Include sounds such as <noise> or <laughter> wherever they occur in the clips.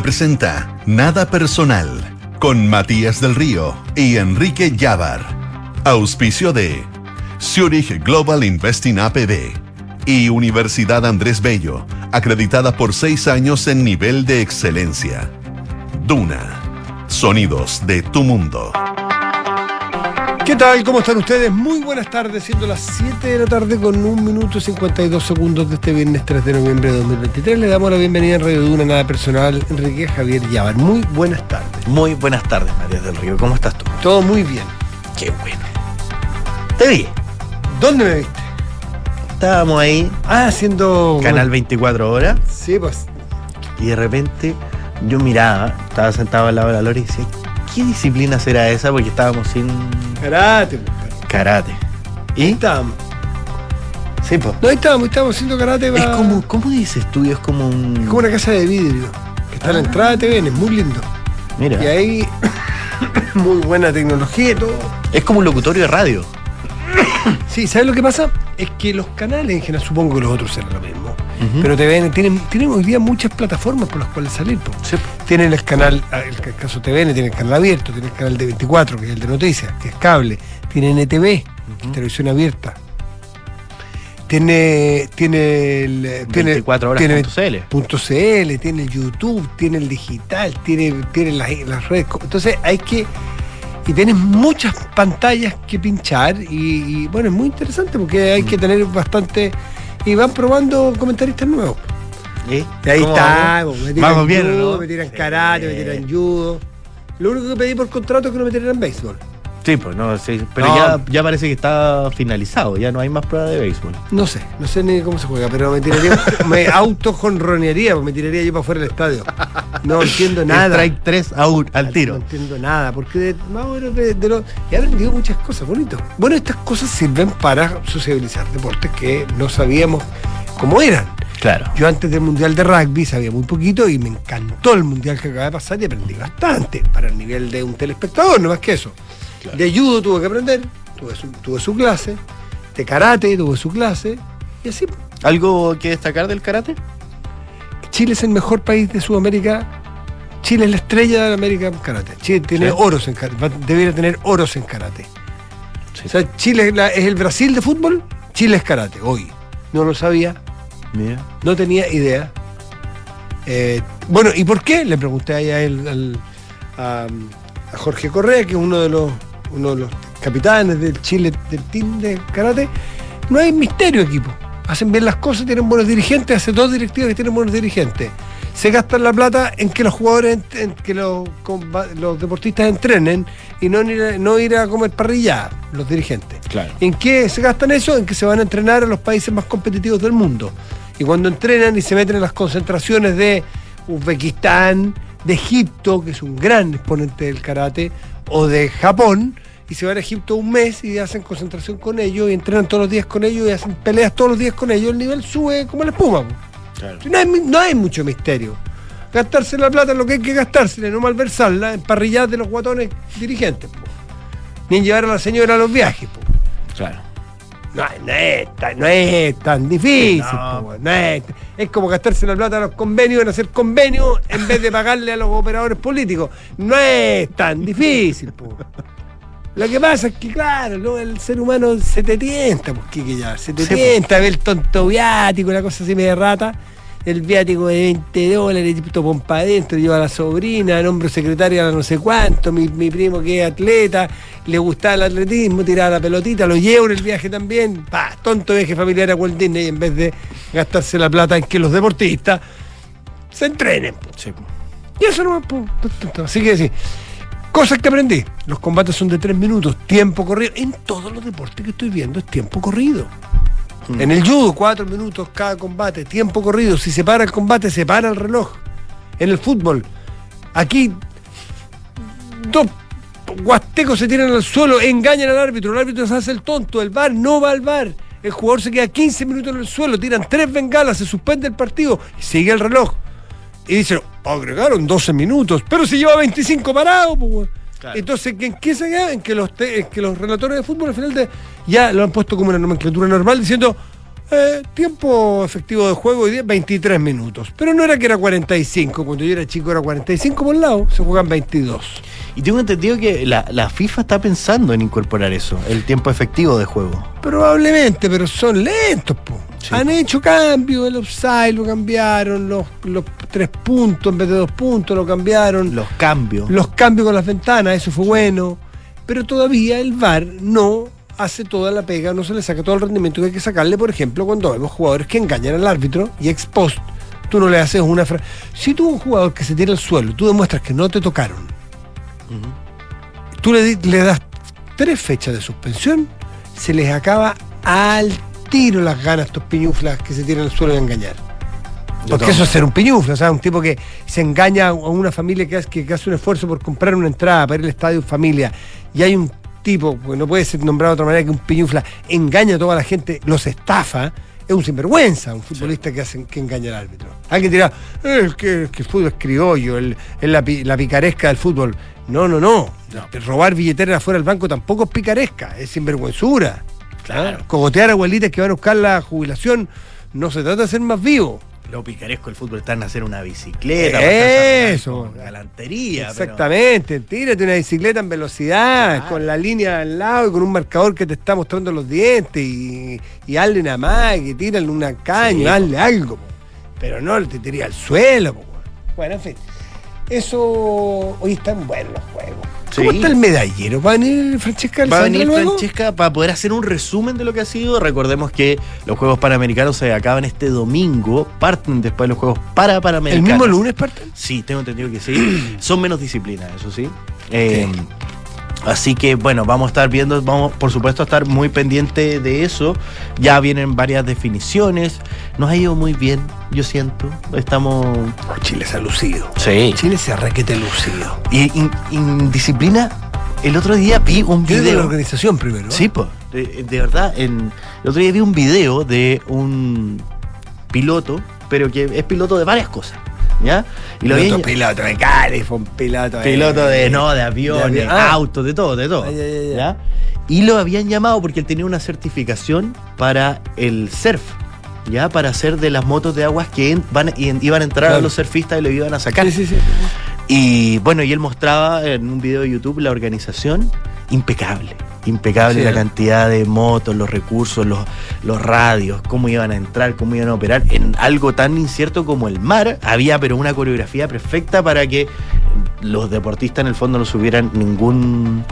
presenta Nada Personal con Matías del Río y Enrique Llávar. Auspicio de Zurich Global Investing APB y Universidad Andrés Bello, acreditada por seis años en nivel de excelencia. Duna. Sonidos de tu mundo. ¿Qué tal? ¿Cómo están ustedes? Muy buenas tardes, siendo las 7 de la tarde con 1 minuto y 52 segundos de este viernes 3 de noviembre de 2023. Le damos la bienvenida en Radio Duna, nada personal, Enrique Javier Yavar. Muy buenas tardes. Muy buenas tardes, Matías del Río. ¿Cómo estás tú? Todo muy bien. Qué bueno. Te vi. ¿Dónde me viste? Estábamos ahí, Ah, haciendo. canal 24 horas, Sí, pues. y de repente yo miraba, estaba sentado al lado de la Lore y decía, ¿qué disciplina será esa? Porque estábamos sin Karate. pues, karate. Ahí ¿Y? estábamos. Sí, pues. No, ahí estábamos, estábamos haciendo karate. Es como, ¿cómo dices tú? Es como un... es como una casa de vidrio. Que está a la entrada de TVN, es muy lindo. Mira, Y ahí. <coughs> muy buena tecnología y todo. es como un locutorio de radio. Sí, ¿sabes lo que pasa? Es que los canales en general, supongo que los otros serán lo mismo. Pero TVN tienen, tienen hoy día muchas plataformas por las cuales salir. Sí. Tienen el canal, ah, el ca- caso TVN, tiene el canal abierto, tiene el canal de 24, que es el de noticias, que es cable, tiene NTV, que es televisión abierta. Tiene, tiene el eh, tiene, 24 horas tiene punto CL. punto CL, tiene el YouTube, tiene el digital, tiene, tiene las, las redes. Entonces hay que. Y tienes muchas pantallas que pinchar y, y, bueno, es muy interesante porque hay que tener bastante. Y van probando comentaristas nuevos. ¿Y? Y ahí ¿Cómo está, vamos? po, me tiran bien, judo, ¿no? me tiran Sí. karate, me tiran judo. Lo único que pedí por contrato es que no me tiraran béisbol. Sí, pues no, sí. Pero No. Ya, ya parece que está finalizado, ya no hay más pruebas de béisbol. No sé, no sé ni cómo se juega, pero me tiraría, <laughs> me autojonronearía, pues me tiraría yo para fuera del estadio. No entiendo nada. Strike 3 a un- al No tiro. entiendo nada, porque de, más o menos de, de lo- he aprendido muchas cosas, bonito. Bueno, estas cosas sirven para sociabilizar deportes que no sabíamos cómo eran. Claro. Yo antes del Mundial de Rugby sabía muy poquito y me encantó el Mundial que acaba de pasar y aprendí bastante para el nivel de un telespectador, no más que eso. Claro. De judo tuve que aprender, tuve su, tuve su clase, de karate tuve su clase y así. ¿Algo que destacar del karate? Chile es el mejor país de Sudamérica. Chile es la estrella de América en karate. Chile tiene Sí. oros en karate. Debería tener oros en karate. Sí. O sea, Chile es, la- es el Brasil de fútbol, Chile es karate, hoy. No lo sabía, Mira. no tenía idea. Eh, bueno, ¿y por qué? Le pregunté ahí a él, al- a, a Jorge Correa, que es uno de los, uno de los capitanes del Chile, del team de karate. No hay misterio, equipo. Hacen bien las cosas, tienen buenos dirigentes, hace dos directivas que tienen buenos dirigentes. Se gastan la plata en que los jugadores, en que los, deportistas entrenen y no ir, a, no ir a comer parrilla, los dirigentes. Claro. ¿En qué se gastan eso? En que se van a entrenar a los países más competitivos del mundo. Y cuando entrenan y se meten en las concentraciones de Uzbekistán, de Egipto, que es un gran exponente del karate, o de Japón, y se van a Egipto un mes y hacen concentración con ellos, y entrenan todos los días con ellos, y hacen peleas todos los días con ellos, el nivel sube como la espuma. Claro. No hay, mi- no hay mucho misterio. Gastarse la plata en lo que hay que gastársela, no malversarla en parrillas de los guatones dirigentes. po. Ni en llevar a la señora a los viajes. po. Claro. No, no es, tan, no es tan difícil. No. po, no es, es como gastarse la plata a los convenios en hacer convenios en vez de pagarle a los operadores políticos. No es tan difícil. Lo que pasa es que, claro, ¿no? el ser humano se te tienta, pues, que ya, se te Sí, po. tienta, ve el tonto viático, una cosa así media rata. El viático de 20 dólares, tipo pompa adentro, lleva a la sobrina, nombro secretaria a no sé cuánto, mi, mi primo que es atleta, le gustaba el atletismo, tiraba la pelotita, lo llevo en el viaje también, pa, tonto viaje familiar a Walt Disney en vez de gastarse la plata en que los deportistas se entrenen. po. Sí. Y eso no Así que sí. Cosas que aprendí. Los combates son de tres minutos, tiempo corrido. En todos los deportes que estoy viendo es tiempo corrido. Mm. En el judo, cuatro minutos cada combate, tiempo corrido. Si se para el combate, se para el reloj. En el fútbol, aquí dos huastecos se tiran al suelo, engañan al árbitro, el árbitro se hace el tonto, el bar no va al bar. El jugador se queda 15 minutos en el suelo, tiran tres bengalas, se suspende el partido y sigue el reloj. Y dicen, agregaron 12 minutos, pero se lleva 25 parados. pues. Claro. Entonces, ¿en qué se queda? En que los, te- en que los relatores de fútbol al final de- ya lo han puesto como una nomenclatura normal diciendo, Eh, tiempo efectivo de juego hoy día 23 minutos. Pero no era que era 45. Cuando yo era chico era 45 por lado. Se juegan 22. Y tengo entendido que la, la FIFA está pensando en incorporar eso, el tiempo efectivo de juego. Probablemente, pero son lentos. po. Sí. Han hecho cambios. El offside lo cambiaron. Los, los tres puntos en vez de dos puntos lo cambiaron. Los cambios. los cambios con las ventanas, eso fue bueno, pero todavía el VAR no hace toda la pega, no se le saca todo el rendimiento que hay que sacarle, por ejemplo, cuando vemos jugadores que engañan al árbitro y ex post, tú no le haces una frase. Si tú un jugador que se tira al suelo, tú demuestras que no te tocaron, tú le, le das tres fechas de suspensión, se les acaba al tiro las ganas estos piñuflas que se tiran al suelo de engañar. Porque eso es ser un piñuflo, o sea, un tipo que se engaña a una familia que hace, que- hace un esfuerzo por comprar una entrada para ir al estadio familia y hay un tipo, porque no puede ser nombrado de otra manera que un piñufla, engaña a toda la gente, los estafa, es un sinvergüenza, un futbolista que, hace, que engaña al árbitro. Alguien dirá, "Eh, es que, el fútbol es criollo, el- es la, la picaresca del fútbol. No, no, no. Robar billetera afuera del banco tampoco es picaresca, es sinvergüenzura. Claro. Cogotear a abuelitas que van a buscar la jubilación no se trata de ser más vivo. Lo picaresco del fútbol está en hacer una bicicleta. Eso. Galantería. pero- Exactamente, tírate una bicicleta en velocidad, Claro. con la línea al lado y con un marcador que te está mostrando los dientes y, y hazle nada más, que tírale una caña, Sí, hazle algo. po. Pero no te tiré al suelo. po. Bueno, en fin. Eso hoy están buenos los juegos. ¿Cómo Sí. está el medallero? ¿Va a venir Francesca Va a venir luego? Francesca para poder hacer un resumen de lo que ha sido. Recordemos que los Juegos Panamericanos se acaban este domingo, parten después los Juegos para ¿El Panamericanos. mismo lunes parten? Sí, tengo entendido que sí. <clears throat> Son menos disciplinas, eso sí. Eh, Así que bueno, vamos a estar viendo, vamos por supuesto a estar muy pendiente de eso. Ya vienen varias definiciones. Nos ha ido muy bien, yo siento. Estamos. Oh, Chile se ha lucido. Sí. Chile se ha requete lucido. Y in- indisciplina, el otro día vi un Tiene de la video. organización primero. Sí, pues. De, de verdad, en, el otro día vi un video de un piloto, pero que es piloto de varias cosas. ¿Ya? Y lo piloto, habían- piloto de piloto de... piloto de no, de aviones, de avión. Ah. autos, de todo, de todo. Ay, ay, ay, ¿ya? Y lo habían llamado porque él tenía una certificación para el surf. Ya, para hacer de las motos de aguas que van, y- iban a entrar a los surfistas y lo iban a sacar. Sí, sí, sí. Y bueno, y él mostraba en un video de YouTube la organización impecable. Impecable Sí, la ¿eh? cantidad de motos, los recursos, los, los radios, cómo iban a entrar, cómo iban a operar. En algo tan incierto como el mar, había pero una coreografía perfecta para que los deportistas en el fondo no tuvieran ningún,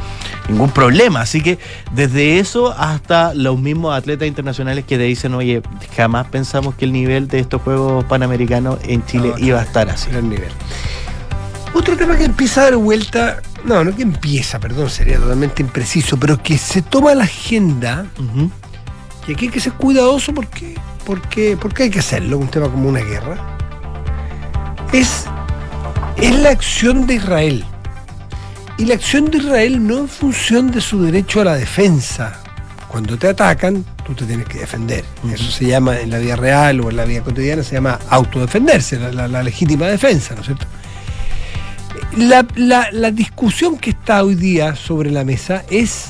ningún problema. Así que desde eso hasta los mismos atletas internacionales que te dicen, oye, jamás pensamos que el nivel de estos Juegos Panamericanos en Chile No, iba a estar así. Gran nivel. Otro tema que empieza a dar vuelta, no, no que empieza, perdón, sería totalmente impreciso, pero que se toma la agenda, y aquí hay que ser cuidadoso porque, porque, porque hay que hacerlo, un tema como una guerra, es, es la acción de Israel. Y la acción de Israel no en función de su derecho a la defensa. Cuando te atacan, tú te tienes que defender. Ujú. Eso se llama en la vida real o en la vida cotidiana, se llama autodefenderse, la, la- la legítima defensa, ¿no es cierto? La, la- discusión que está hoy día sobre la mesa es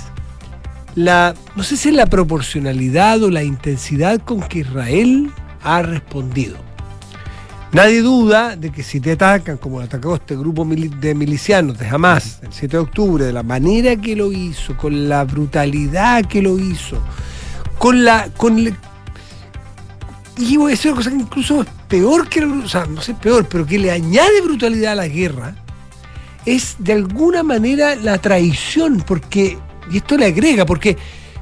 la, no sé si es la proporcionalidad o la intensidad con que Israel ha respondido. Nadie duda de que si te atacan, como lo atacó este grupo de milicianos de Hamas el 7 de octubre, de la manera que lo hizo, con la brutalidad que lo hizo, con la. Con y voy a decir una cosa que incluso es peor que o sea, no sé peor, pero que le añade brutalidad a la guerra, es de alguna manera la traición, porque, y esto le agrega, porque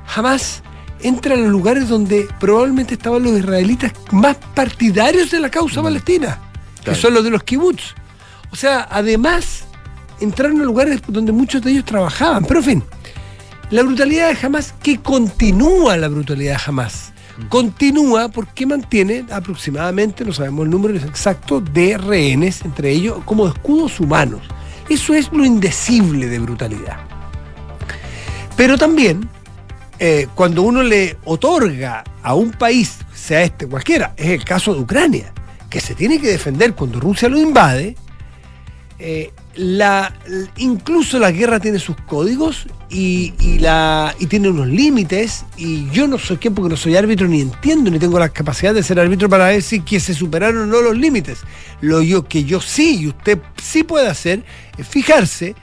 jamás entra en los lugares donde probablemente estaban los israelitas más partidarios de la causa palestina, que son los de los kibbutz. O sea, además, entraron a lugares donde muchos de ellos trabajaban. Pero en fin, la brutalidad de Hamas, que continúa la brutalidad de Hamas, continúa porque mantiene aproximadamente, no sabemos el número exacto, de rehenes, entre ellos como escudos humanos. Eso es lo indecible de brutalidad. Pero también, eh, cuando uno le otorga a un país, sea este cualquiera, es el caso de Ucrania, que se tiene que defender cuando Rusia lo invade, eh, la, incluso la guerra tiene sus códigos y, tiene unos límites. Y yo no soy quien porque no soy árbitro ni entiendo ni tengo la capacidad de ser árbitro para decir que se superaron o no los límites. Lo que yo sí y usted sí puede hacer es fijarse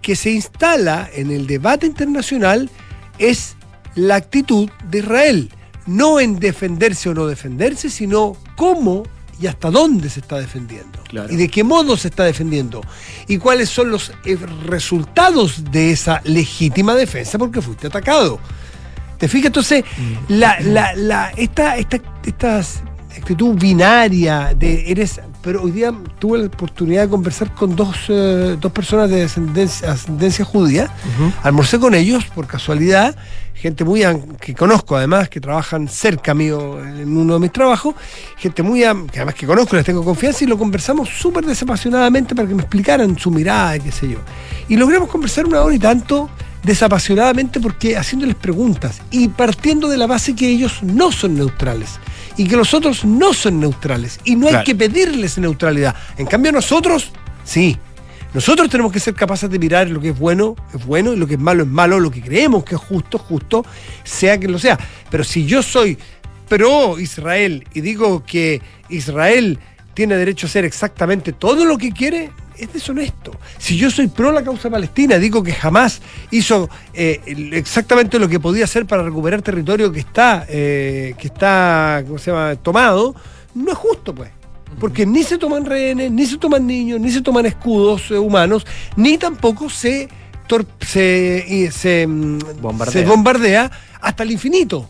que se instala en el debate internacional es la actitud de Israel. No en defenderse o no defenderse, sino cómo y hasta dónde se está defendiendo. Claro. Y de qué modo se está defendiendo. Y cuáles son los eh, resultados de esa legítima defensa porque fuiste atacado. ¿Te fijas? Entonces, la, la, la, esta, esta, esta actitud binaria de eres. Pero hoy día tuve la oportunidad de conversar con dos, eh, dos personas de descendencia, ascendencia judía. Almorcé con ellos por casualidad, gente muy que conozco además, que trabajan cerca mío en uno de mis trabajos, gente muy que además que conozco, les tengo confianza y lo conversamos súper desapasionadamente para que me explicaran su mirada, qué sé yo. Y logramos conversar una hora y tanto desapasionadamente porque haciéndoles preguntas y partiendo de la base que ellos no son neutrales y que los otros no son neutrales y no hay que pedirles neutralidad. En cambio nosotros, sí. Nosotros tenemos que ser capaces de mirar lo que es bueno, es bueno, y lo que es malo es malo, lo que creemos que es justo, justo, sea que lo sea. Pero si yo soy pro Israel y digo que Israel tiene derecho a hacer exactamente todo lo que quiere, es deshonesto. Si yo soy pro la causa palestina, digo que jamás hizo eh, exactamente lo que podía hacer para recuperar territorio que está, eh, que está, ¿cómo se llama?, tomado, no es justo, pues. Porque ni se toman rehenes, ni se toman niños, ni se toman escudos eh, humanos, ni tampoco se, se, mm, Bombardea. se bombardea hasta el infinito.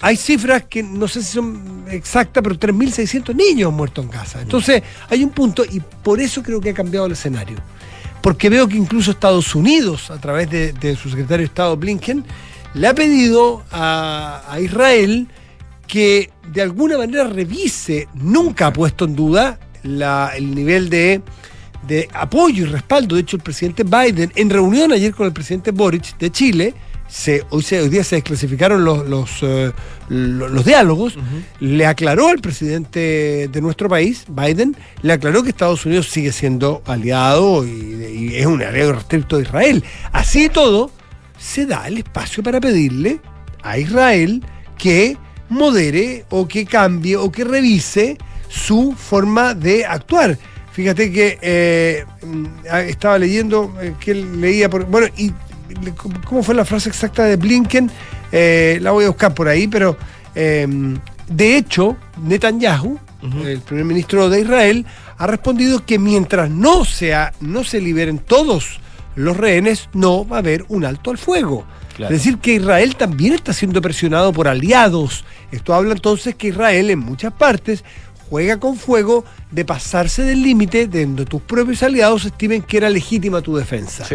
Hay cifras que no sé si son exactas, pero 3.600 niños han muerto en Gaza. Entonces, hay un punto, y por eso creo que ha cambiado el escenario. Porque veo que incluso Estados Unidos, a través de, de su secretario de Estado Blinken, le ha pedido a, a Israel que de alguna manera revise, nunca ha puesto en duda la- el nivel de, de apoyo y respaldo. De hecho, el presidente Biden, en reunión ayer con el presidente Boric de Chile, se, hoy, se- hoy día se desclasificaron los, los, eh, lo- los diálogos, le aclaró al presidente de nuestro país, Biden, le aclaró que Estados Unidos sigue siendo aliado y, y es un aliado restricto de Israel. Así y todo, se da el espacio para pedirle a Israel que modere o que cambie o que revise su forma de actuar. Fíjate que eh, mm, estaba leyendo eh, que él leía por. Bueno, y ¿cómo fue la frase exacta de Blinken? Eh, la voy a buscar por ahí, pero eh, de hecho, Netanyahu, el primer ministro de Israel, ha respondido que mientras no, sea, no se liberen todos los rehenes, no va a haber un alto al fuego. Claro. Es decir, que Israel también está siendo presionado por aliados. Esto habla entonces que Israel en muchas partes juega con fuego de pasarse del límite de donde tus propios aliados estimen que era legítima tu defensa. Sí.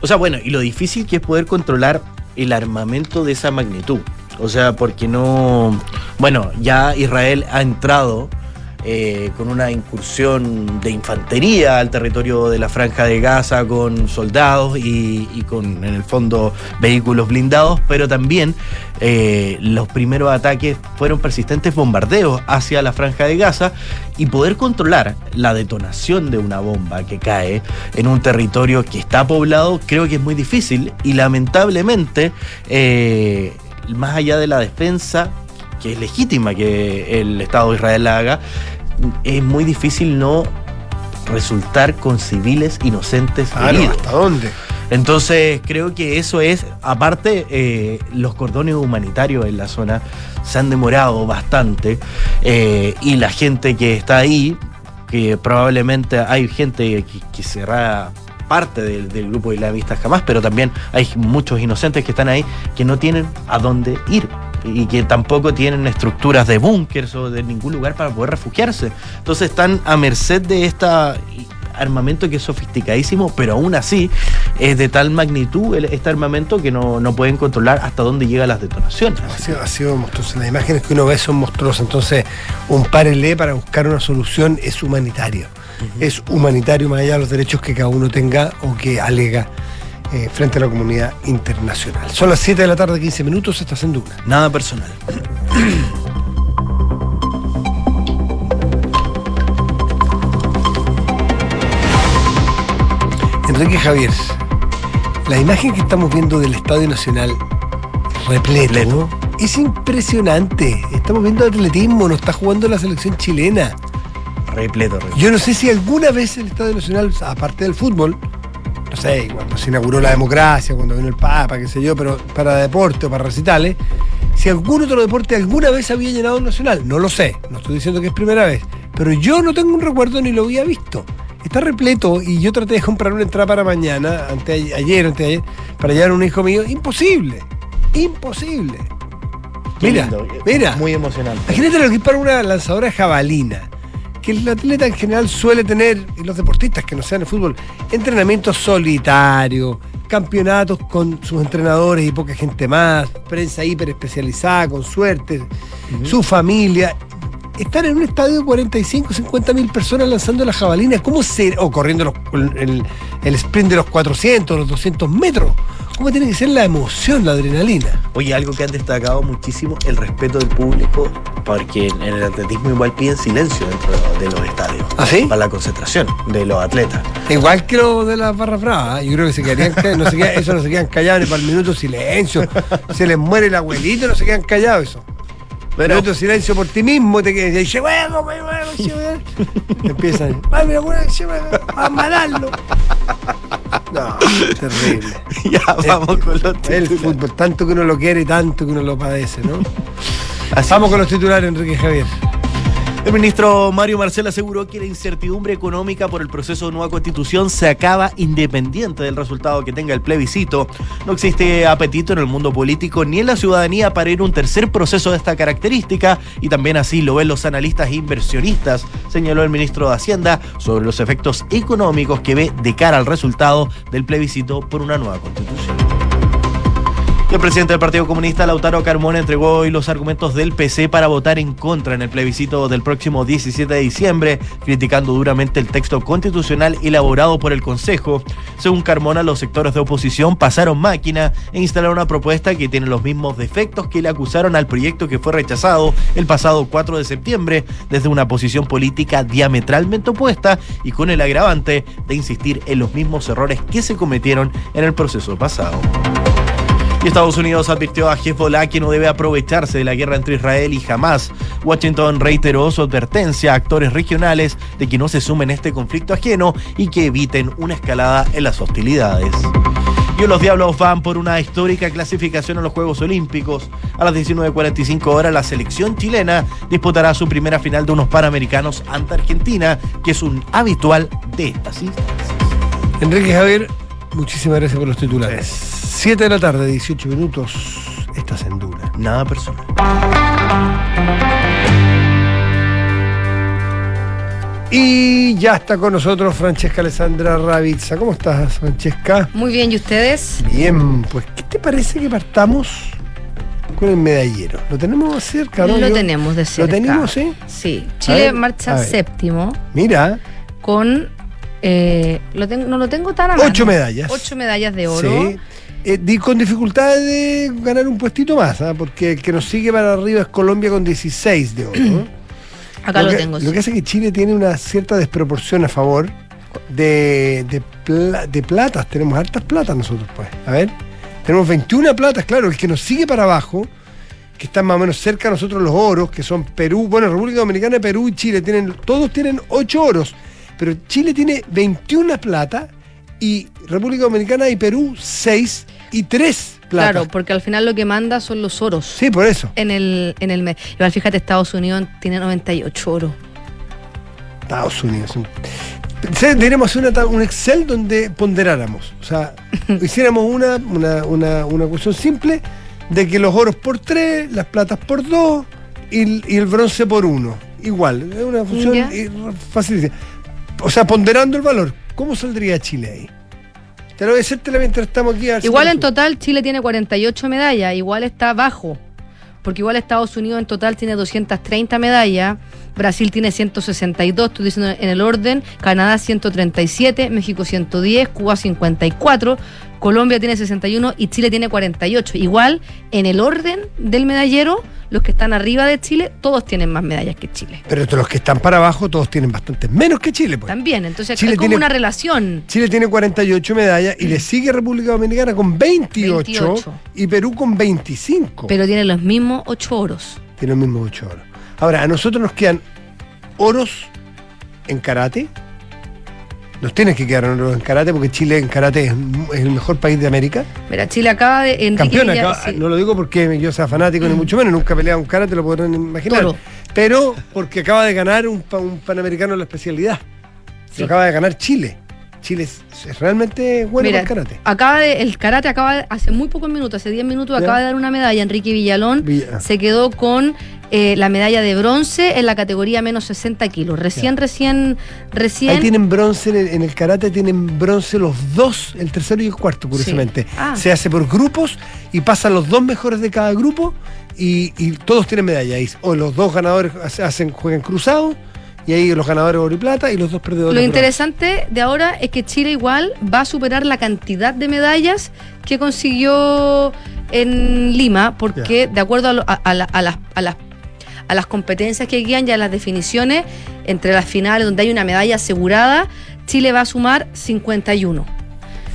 O sea, bueno, y lo difícil que es poder controlar el armamento de esa magnitud. O sea, porque no. Bueno, ya Israel ha entrado eh, con una incursión de infantería al territorio de la Franja de Gaza con soldados y, con, en el fondo, vehículos blindados, pero también eh, los primeros ataques fueron persistentes bombardeos hacia la Franja de Gaza y poder controlar la detonación de una bomba que cae en un territorio que está poblado creo que es muy difícil y lamentablemente eh, más allá de la defensa que es legítima que el Estado de Israel haga es muy difícil no resultar con civiles inocentes Claro, heridos. ¿hasta dónde? Entonces creo que eso es, aparte, eh, los cordones humanitarios en la zona se han demorado bastante eh, y la gente que está ahí, que probablemente hay gente que, que será parte del, del grupo islamista jamás, pero también hay muchos inocentes que están ahí que no tienen a dónde ir y que tampoco tienen estructuras de búnkers o de ningún lugar para poder refugiarse. Entonces están a merced de este armamento que es sofisticadísimo, pero aún así es de tal magnitud este armamento que no, no pueden controlar hasta dónde llegan las detonaciones. Ha sido, ha sido monstruoso. Las imágenes que uno ve son monstruosas. Entonces, un párele para buscar una solución es humanitario. Es humanitario más allá de los derechos que cada uno tenga o que alega eh, frente a la comunidad internacional. Son las 7 de la tarde, 15 minutos, estás en Duna. Nada personal. <clears throat> Enrique Javier, la imagen que estamos viendo del Estadio Nacional repleto es impresionante. Estamos viendo atletismo, no está jugando la selección chilena. Repleto, repleto. Yo no sé si alguna vez el Estadio Nacional, aparte del fútbol, no sé, cuando se inauguró la democracia, cuando vino el Papa, qué sé yo, pero para deporte o para recitales, si algún otro deporte alguna vez había llenado el Nacional. No lo sé, no estoy diciendo que es primera vez, pero yo no tengo un recuerdo ni lo había visto. Está repleto y yo traté de comprar una entrada para mañana, ante, ayer, antes de ayer, para llevar a un hijo mío. Imposible, imposible. Qué Mira, lindo, mira. Muy emocionante. Imagínate lo que es para una lanzadora jabalina. Que el atleta en general suele tener, y los deportistas que no sean de fútbol, entrenamientos solitarios, campeonatos con sus entrenadores y poca gente más, prensa hiper especializada, con suerte, su familia. Estar en un estadio de 45, 50 mil personas lanzando la jabalina, ¿cómo se, o corriendo los- el, el sprint de los 400, los 200 metros? ¿Cómo tiene que ser la emoción, la adrenalina? Oye, algo que han destacado muchísimo, el respeto del público, porque en el atletismo igual piden silencio dentro de los estadios. ¿Ah, sí? Para la concentración de los atletas. Igual que lo de las barras bravas, ¿eh? yo creo que se quedarían no se <laughs> eso no se quedan callados ni para el minuto silencio. Se les muere el abuelito, no se quedan callados eso. Pero- minuto silencio por ti mismo, te quedas y dice, bueno, bueno, bueno, che, bueno". <laughs> Empiezan, "Ay, mira, bueno, che, bueno, a matarlo. No, terrible. <laughs> ya vamos con los El titulares. fútbol, tanto que uno lo quiere y tanto que uno lo padece, ¿no? Así Vamos con los titulares, Enrique Javier. El ministro Mario Marcel aseguró que la incertidumbre económica por el proceso de nueva constitución se acaba independiente del resultado que tenga el plebiscito. No existe apetito en el mundo político ni en la ciudadanía para ir a un tercer proceso de esta característica y también así lo ven los analistas e inversionistas, señaló el ministro de Hacienda sobre los efectos económicos que ve de cara al resultado del plebiscito por una nueva constitución. El presidente del Partido Comunista, Lautaro Carmona, entregó hoy los argumentos del PC para votar en contra en el plebiscito del próximo 17 de diciembre, criticando duramente el texto constitucional elaborado por el Consejo. Según Carmona, los sectores de oposición pasaron máquina e instalaron una propuesta que tiene los mismos defectos que le acusaron al proyecto que fue rechazado el pasado 4 de septiembre desde una posición política diametralmente opuesta y con el agravante de insistir en los mismos errores que se cometieron en el proceso pasado. Y Estados Unidos advirtió a Hezbollah que no debe aprovecharse de la guerra entre Israel y Hamas. Washington reiteró su advertencia a actores regionales de que no se sumen a este conflicto ajeno y que eviten una escalada en las hostilidades. Y los Diablos van por una histórica clasificación a los Juegos Olímpicos. A las 19.45 horas la selección chilena disputará su primera final de unos Panamericanos ante Argentina, que es un habitual de estas instancias. Enrique Javier, muchísimas gracias por los titulares. 7 de la tarde, 18 minutos. Estás en dura. Nada personal. Y ya está con nosotros Francesca Alessandra Ravizza. ¿Cómo estás, Francesca? Muy bien, ¿y ustedes? Bien, pues, ¿qué te parece que partamos con el medallero? ¿Lo tenemos cerca, no? Lo Yo- tenemos de cerca. ¿Lo tenemos, sí? Sí. Chile ver, marcha séptimo Mira, con. Eh, lo tengo, no lo tengo tan a mano. ocho medallas. Ocho medallas de oro. Sí. Eh, con dificultad de ganar un puestito más, ¿ah? porque el que nos sigue para arriba es Colombia con 16 de oro. ¿no? Acá lo, que, tengo. Lo sí. que hace que Chile tiene una cierta desproporción a favor de, de, pla- de platas. Tenemos hartas platas nosotros, pues. A ver. Tenemos 21 platas, claro. El que nos sigue para abajo, que están más o menos cerca de nosotros los oros, que son Perú, bueno, República Dominicana, Perú y Chile, tienen, todos tienen 8 oros. Pero Chile tiene 21 plata y República Dominicana y Perú 6 y 3 plata. Claro, porque al final lo que manda son los oros. Sí, por eso. En el, en el mes. Igual fíjate, Estados Unidos tiene 98 oros. Estados Unidos. Deberíamos hacer una un Excel donde ponderáramos. O sea, <laughs> hiciéramos una, una, una, una cuestión simple de que los oros por 3, las platas por 2 y, el- y el bronce por 1. Igual, es una función facilísima. O sea, ponderando el valor, ¿cómo saldría Chile ahí? Te lo voy a decírtela mientras estamos aquí. Igual en total Chile tiene 48 medallas, igual está bajo, porque igual Estados Unidos en total tiene 230 medallas Brasil tiene 162, estoy diciendo en el orden, Canadá 137, México 110, Cuba 54, Colombia tiene 61 y Chile tiene 48. Igual, en el orden del medallero, los que están arriba de Chile, todos tienen más medallas que Chile. Pero los que están para abajo, todos tienen bastante menos que Chile. Pues. También, entonces Chile es como tiene- una relación. Chile tiene 48 medallas y le sigue República Dominicana con 28, 28. y Perú con 25. Pero tienen los mismos ocho oros. Tiene los mismos 8 oros. Ahora, a nosotros nos quedan oros en karate. Nos tienen que quedar oros en karate porque Chile en karate es, el mejor país de América. Mira, Chile acaba de. Enrique Campeón, Villa- acaba- sí. no lo digo porque yo sea fanático ni mucho menos, nunca he peleado un karate, lo podrán imaginar. Pero porque acaba de ganar un, un panamericano en la especialidad. Sí. Lo acaba de ganar Chile. Chile es, es realmente bueno Mira, para el karate. acaba de, el karate acaba de- hace muy pocos minutos, hace 10 minutos, Ya. acaba de dar una medalla. Enrique Villalón Villa- se quedó con eh, la medalla de bronce en la categoría menos 60 kilos. Recién, recién, recién. Ahí tienen bronce, en el, en el karate tienen bronce los dos, el tercero y el cuarto, curiosamente. Ah. Se hace por grupos y pasan los dos mejores de cada grupo y, y todos tienen medalla. Y- O los dos ganadores hace- hacen, juegan cruzados y ahí los ganadores oro y plata y los dos perdedores. Lo interesante de ahora es que Chile igual va a superar la cantidad de medallas que consiguió en Lima, porque de acuerdo a, lo- a- a la- a las, a las- a las competencias que guían ya las definiciones, entre las finales donde hay una medalla asegurada, Chile va a sumar 51.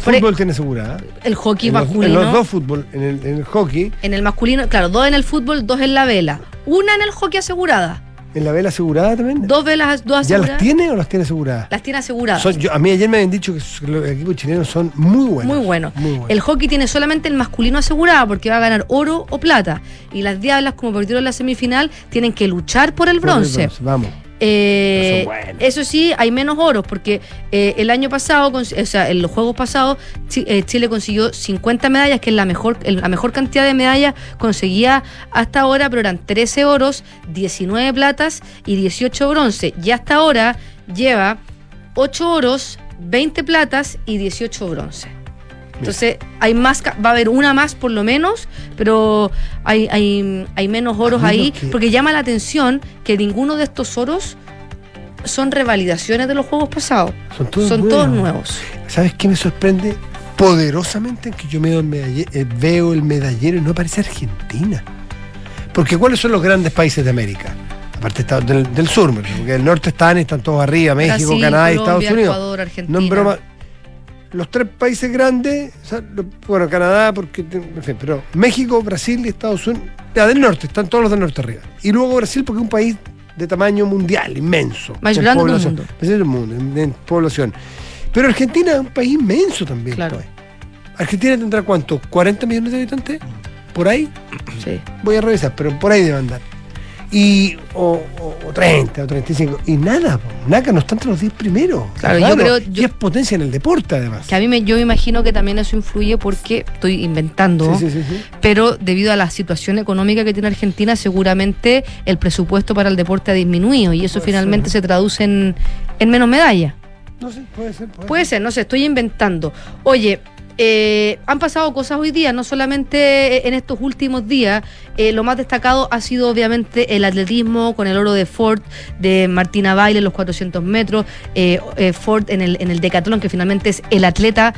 Por e- Fútbol tiene asegurada. El hockey En los, masculino. en los dos fútbol, en el, en el hockey, En el masculino, claro, dos en el fútbol, dos en la vela. Una en el hockey asegurada. En la vela asegurada también. Dos velas, dos ¿Ya aseguradas. las tiene o las tiene aseguradas? Las tiene aseguradas. Son- yo- a mí ayer me habían dicho que los equipos chilenos son muy buenos. Muy bueno. Buenos. El hockey tiene solamente el masculino asegurado porque va a ganar oro o plata. Y las diablas, como perdieron la semifinal, tienen que luchar por el Por el bronce. Vamos. Eh, eso sí, hay menos oros porque eh, el año pasado, o sea, en los Juegos pasados, eh, Chile consiguió 50 medallas, que es la mejor, la mejor cantidad de medallas conseguía hasta ahora, pero eran 13 oros, 19 platas y 18 bronce. Y hasta ahora lleva 8 oros, 20 platas y 18 bronce. Entonces, hay más, va a haber una más por lo menos, pero hay, hay, hay menos oros ahí, que- porque llama la atención que ninguno de estos oros son revalidaciones de los juegos pasados. Son todos son nuevos. todos nuevos. ¿Sabes qué me sorprende? Poderosamente que yo veo el, medalle- eh, veo el medallero y no aparece Argentina. Porque ¿cuáles son los grandes países de América? Aparte del, del sur, porque el norte están, están todos arriba, México, Brasil, Canadá y Estados Unidos. Ecuador, Argentina. No en broma. Los tres países grandes, o sea, lo- bueno, Canadá, porque, te- en fin, pero México, Brasil y Estados Unidos, ya del norte, están todos los del norte arriba. Y luego Brasil, porque es un país de tamaño mundial, inmenso. Más grande del mundo. Del mundo, en, en población. Pero Argentina es un país inmenso también. Claro. pues. Argentina tendrá cuánto, 40 millones de habitantes, por ahí, Sí. voy a revisar, pero por ahí debe andar. Y, o, o- o 30 o 35. Y nada, po, nada, no está entre los 10 primeros. Claro, Es yo creo- Y yo- es potencia en el deporte, además. Que a mí me, yo me imagino que también eso influye porque estoy inventando. Sí, sí, sí, sí. pero debido a la situación económica que tiene Argentina, seguramente el presupuesto para el deporte ha disminuido y eso Puede finalmente ser. se traduce en, en menos medallas. No sé, puede ser. Puede, Puede ser, no sé, estoy inventando. Oye, eh, han pasado cosas hoy día, no solamente en estos últimos días. eh, lo más destacado ha sido obviamente el atletismo con el oro de Ford, de Martina Baile en los 400 metros, eh, eh, Ford en el, en el decatlón, que finalmente es el atleta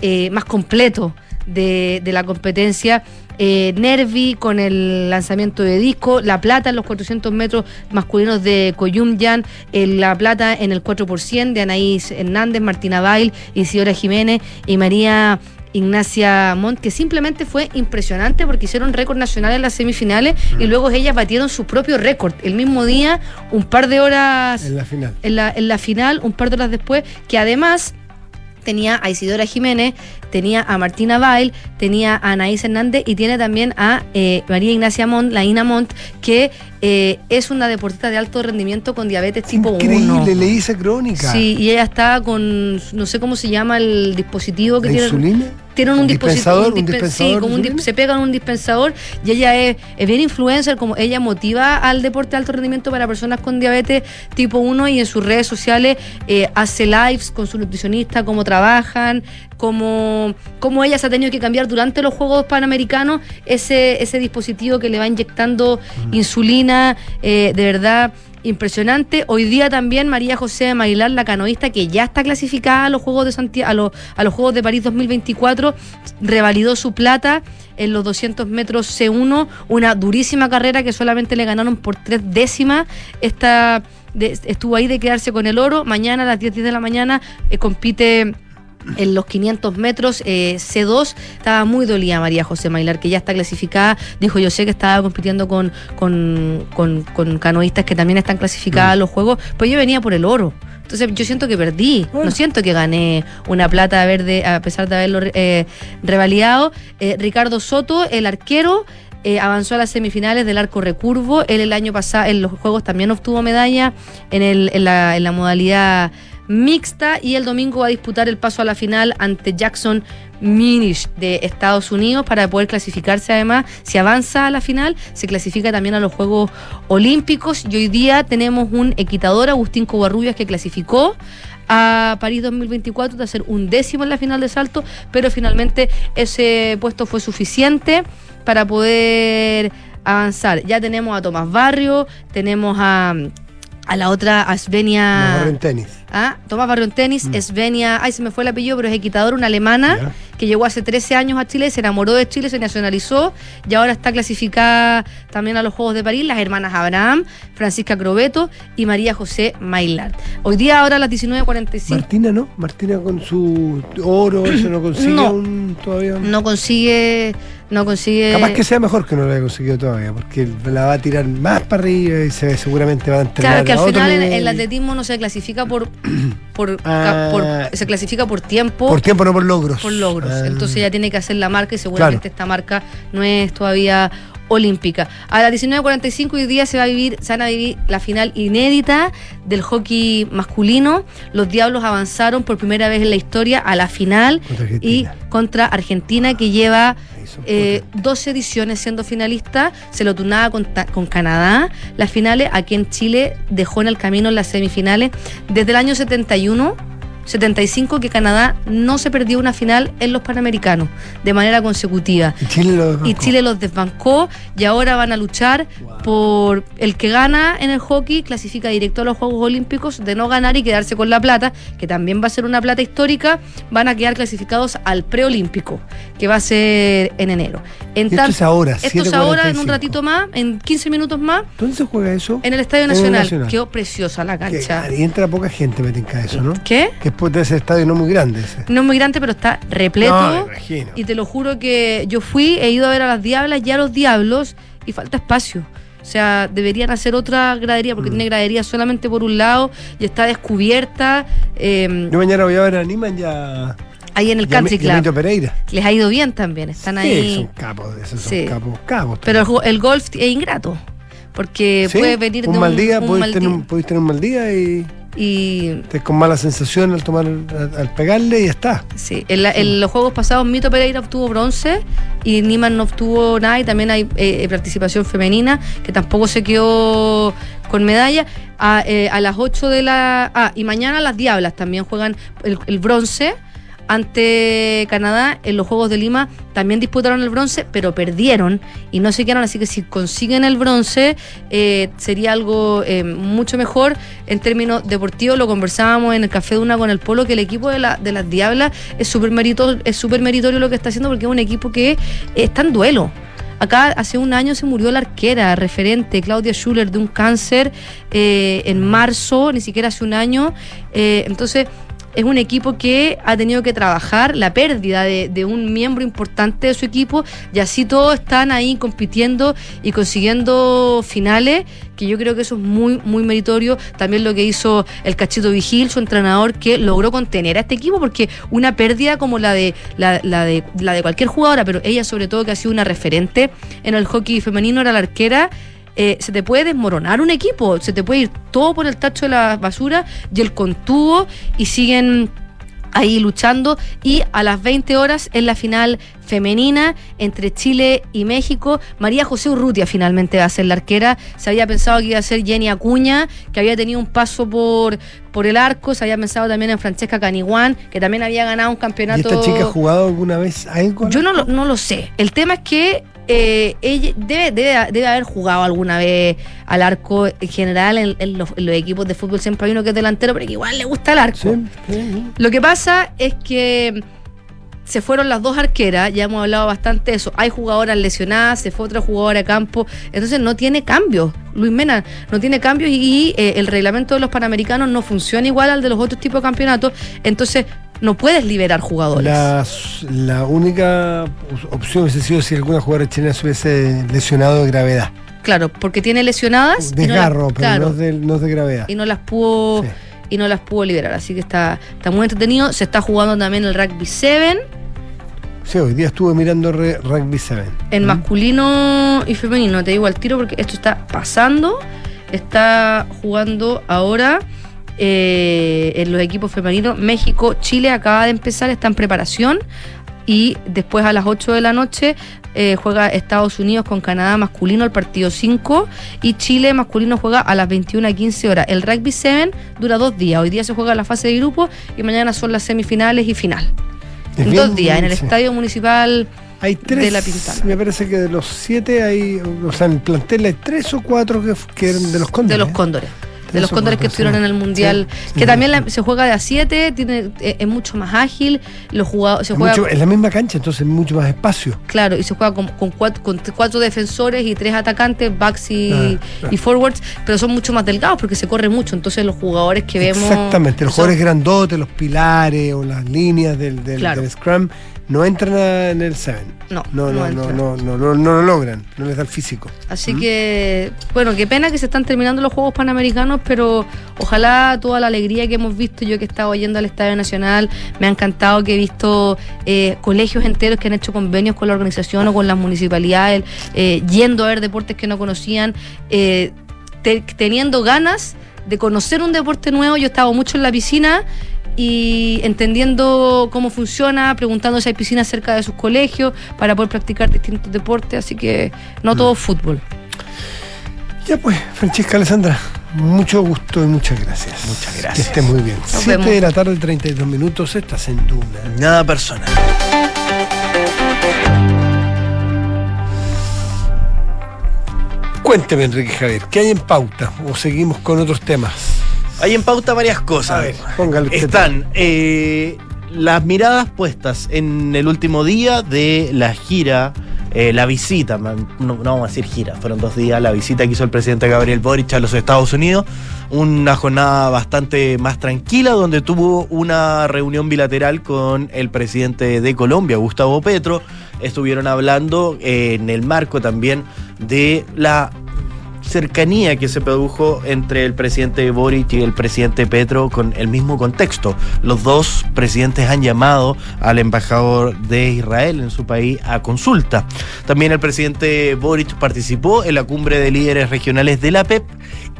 eh, más completo de la competencia. Eh, Nervi con el lanzamiento de disco, la plata en los 400 metros masculinos de Coyumyan, eh, la plata en el 4% de Anaís Hernández, Martina Bail, Isidora Jiménez y María Ignacia Montt, que simplemente fue impresionante porque hicieron récord nacional en las semifinales y luego ellas batieron su propio récord. El mismo día, un par de horas En la final. en la, en la final, un par de horas después, que además tenía a Isidora Jiménez, tenía a Martina Bail, tenía a Anaís Hernández y tiene también a eh, María Ignacia Montt, la Ina Montt, que eh, es una deportista de alto rendimiento con diabetes tipo 1. Increíble, leí esa crónica. Sí, y ella está con, no sé cómo se llama el dispositivo que ¿La tiene. insulina? Tienen un, ¿Un dispensador? ¿Un dispensador sí, como un se pega en un dispensador y ella es, es bien influencer, como ella motiva al deporte de alto rendimiento para personas con diabetes tipo 1 y en sus redes sociales eh, hace lives con su nutricionista, cómo trabajan, cómo ella se ha tenido que cambiar durante los Juegos Panamericanos ese, ese dispositivo que le va inyectando Mm. insulina, eh, de verdad impresionante. Hoy día también María José de Mailar, la canoísta que ya está clasificada a los Juegos de Santiago, a los, a los Juegos de París 2024, revalidó su plata en los 200 metros C1, una durísima carrera que solamente le ganaron por tres décimas. Esta de- estuvo ahí de quedarse con el oro. Mañana a las 10, 10 de la mañana eh, compite en los 500 metros eh, C2 estaba muy dolida María José Mailar, que ya está clasificada. Dijo, yo sé que estaba compitiendo con, con, con- con canoístas que también están clasificadas a los Juegos, pues yo venía por el oro. Entonces yo siento que perdí, Bueno. no siento que gané una plata verde a pesar de haberlo eh, revalidado. Eh, Ricardo Soto, el arquero, eh, avanzó a las semifinales del arco recurvo. Él el año pasado en los Juegos también obtuvo medalla en, el, en, la, en la modalidad mixta y el domingo va a disputar el paso a la final ante Jackson Minish de Estados Unidos para poder clasificarse además, si avanza a la final, se clasifica también a los Juegos Olímpicos y hoy día tenemos un equitador, Agustín Covarrubias, que clasificó a París 2024 de hacer un décimo en la final de salto, pero finalmente ese puesto fue suficiente para poder avanzar. Ya tenemos a Tomás Barrio, tenemos a, a la otra, a. Mejor en tenis. Ah, Tomás Barrio en tenis, Svenia, ay se me fue el apellido, pero es equitador, una alemana que llegó hace 13 años a Chile, se enamoró de Chile, se nacionalizó y ahora está clasificada también a los Juegos de París, las hermanas Abraham, Francisca Crobeto y María José Maillard. Hoy día, ahora a las 19.45, Martina, ¿no? Martina con su oro, eso no consigue No. aún todavía. no consigue, no consigue... Capaz que sea mejor que no lo haya conseguido todavía, porque la va a tirar más para arriba y se, seguramente va a entrenar. Claro, que al final en el atletismo no se clasifica por, por, Ah. por- se clasifica por tiempo. Por tiempo, no por logros. por logros. Ah. Entonces ella tiene que hacer la marca y seguramente Claro. esta marca no es todavía olímpica. A las 19.45 hoy día se va a vivir, se van a vivir la final inédita del hockey masculino. Los Diablos avanzaron por primera vez en la historia a la final Contra y contra Argentina que lleva son eh, potentes. 12 ediciones siendo finalista, se lo turnaba con, con Canadá. Las finales aquí en Chile dejó en el camino en las semifinales desde el año 71. 75 que Canadá no se perdió una final en los Panamericanos de manera consecutiva. Y Chile lo Y Chile los desbancó y ahora van a luchar por el que gana en el hockey, clasifica directo a los Juegos Olímpicos, de no ganar y quedarse con la plata, que también va a ser una plata histórica, van a quedar clasificados al preolímpico, que va a ser en enero. En esto es ahora, esto es ahora, en un 7:45. ratito más, en 15 minutos más, ¿Dónde se juega eso? en el Estadio Nacional. Nacional. Quedó preciosa la Que- cancha. y entra poca gente, me tinca eso, ¿no? ¿Qué? Que después de ese estadio no muy grande ese. No muy grande, pero está repleto. No, me imagino. Y te lo juro que yo fui, he ido a ver a las diablas y a los diablos y falta espacio. O sea, deberían hacer otra gradería Mm. porque tiene gradería solamente por un lado y está descubierta eh, Yo mañana voy a ver a Niman ya. ahí en el Country Club. Pereira. Les ha ido bien también, están Sí, ahí. son capos, esos son capos, capos. Pero el, el golf es ingrato porque Sí, puede venir un de mal día, un mal tener, día. un- tener un mal día y Y con mala sensación al tomar al, pegarle y ya está. Sí, en, la- en los Juegos pasados Mito Pereira obtuvo bronce y Niman no obtuvo nada y también hay eh, participación femenina que tampoco se quedó con medalla. A, eh, a las 8 de la... Ah, y mañana las Diablas también juegan el, el bronce ante Canadá en los Juegos de Lima. También disputaron el bronce, pero perdieron y no se quedaron. Así que si consiguen el bronce eh, sería algo eh, mucho mejor en términos deportivos. Lo conversábamos en el Café de Una con el Polo, que el equipo de, la, de las Diablas es súper merito, es súper meritorio lo que está haciendo porque es un equipo que está en duelo. Acá hace un año se murió la arquera referente Claudia Schuller de un cáncer eh, en marzo, ni siquiera hace un año. Eh, entonces es un equipo que ha tenido que trabajar la pérdida de, un miembro importante de su equipo y así todos están ahí compitiendo y consiguiendo finales, que yo creo que eso es muy, muy meritorio. También lo que hizo el Cachito Vigil, su entrenador, que logró contener a este equipo, porque una pérdida como la de, la, la de, la de cualquier jugadora, pero ella sobre todo que ha sido una referente en el hockey femenino, era la arquera, eh, se te puede desmoronar un equipo, se te puede ir todo por el tacho de la basura y el contuvo y siguen ahí luchando y a las 20 horas en la final femenina entre Chile y México. María José Urrutia finalmente va a ser la arquera. Se había pensado que iba a ser Jenny Acuña, que había tenido un paso por, por el arco. Se había pensado también en Francesca Caniguán, que también había ganado un ¿Y campeonato. esta chica ha jugado alguna vez algo? Yo no lo, no lo sé. El tema es que eh, ella debe, debe, debe haber jugado alguna vez al arco en general en, en los, en los equipos de fútbol siempre hay uno que es delantero pero que igual le gusta el arco Sí, sí, sí. lo que pasa es que se fueron las dos arqueras, ya hemos hablado bastante de eso. Hay jugadoras lesionadas, se fue otra jugadora a campo, entonces no tiene cambios. Luis Mena no tiene cambios y eh, el reglamento de los panamericanos no funciona igual al de los otros tipos de campeonatos, entonces no puedes liberar jugadores. La, la única opción hubiese sido si alguna jugadora chilena se hubiese lesionado de gravedad. Claro, porque tiene lesionadas y no las- Desgarro, pero claro, no, es de, no es de gravedad. y no las pudo Sí. y no las pudo liberar, así que está está muy entretenido. Se está jugando también el rugby 7 Sí, hoy día estuve mirando re- Rugby 7. en masculino y femenino, te digo al tiro porque esto está pasando. Está jugando ahora eh, en los equipos femeninos. México, Chile acaba de empezar, está en preparación. Y después a las 8 de la noche eh, juega Estados Unidos con Canadá masculino el partido 5 y Chile masculino juega a las 21 a 15 horas. El rugby 7 dura dos días. Hoy día se juega la fase de grupo y mañana son las semifinales y final. Es En bien, dos días, en el sí. estadio municipal Hay tres, de La Pintana. me parece que de los siete hay, o sea, en el plantel hay tres o cuatro que, que eran de los cóndores. de los ¿eh? De los cóndores que estuvieron en el mundial, Sí, que sí, también la- se juega de a 7, tiene, eh, es mucho más ágil, los jugadores se Es, juega mucho- es la misma cancha, entonces mucho más espacio. Claro, y se juega con, con cuatro, con cuatro defensores y tres atacantes, backs y, Ah, claro. y forwards, pero son mucho más delgados porque se corre mucho. Entonces los jugadores que vemos. Exactamente, los son- jugadores grandotes, los pilares o las líneas del, del, Claro. del Scrum no entran a- en el 7. No, No, no no, no, no, no, no, no lo logran, no les da el físico. Así que, bueno, qué pena que se están terminando los Juegos Panamericanos, pero ojalá toda la alegría que hemos visto, yo que he estado yendo al Estadio Nacional, me ha encantado que he visto eh, colegios enteros que han hecho convenios con la organización o con las municipalidades, eh, yendo a ver deportes que no conocían, eh, te- teniendo ganas de conocer un deporte nuevo. Yo he estado mucho en la piscina y entendiendo cómo funciona, preguntando si hay piscinas cerca de sus colegios para poder practicar distintos deportes, así que no todo fútbol. Ya pues, Francesca Alessandra, mucho gusto y muchas gracias. Muchas Que gracias. esté muy bien. Nos 7 vemos. de la tarde, 32 minutos, estás en Duna. Nada personal. Cuénteme, Enrique Javier, ¿qué hay en pauta? ¿O seguimos con otros temas? Hay en pauta varias cosas. A ver, póngale Están eh, las miradas puestas en el último día de la gira, eh, la visita, no vamos a decir gira, fueron dos días, la visita que hizo el presidente Gabriel Boric a los Estados Unidos, una jornada bastante más tranquila donde tuvo una reunión bilateral con el presidente de Colombia, Gustavo Petro, estuvieron hablando eh, en el marco también de la cercanía que se produjo entre el presidente Boric y el presidente Petro con el mismo contexto. Los dos presidentes han llamado al embajador de Israel en su país a consulta. También el presidente Boric participó en la cumbre de líderes regionales de la PEP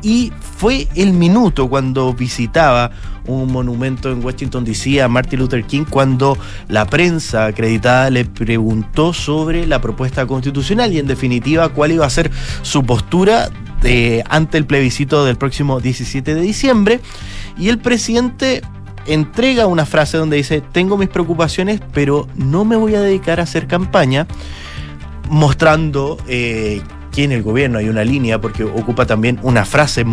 y fue el minuto cuando visitaba un monumento en Washington DC a Martin Luther King cuando la prensa acreditada le preguntó sobre la propuesta constitucional y en definitiva cuál iba a ser su postura de- ante el plebiscito del próximo 17 de diciembre. Y el presidente entrega una frase donde dice tengo mis preocupaciones pero no me voy a dedicar a hacer campaña mostrando eh, que en el gobierno hay una línea, porque ocupa también una frase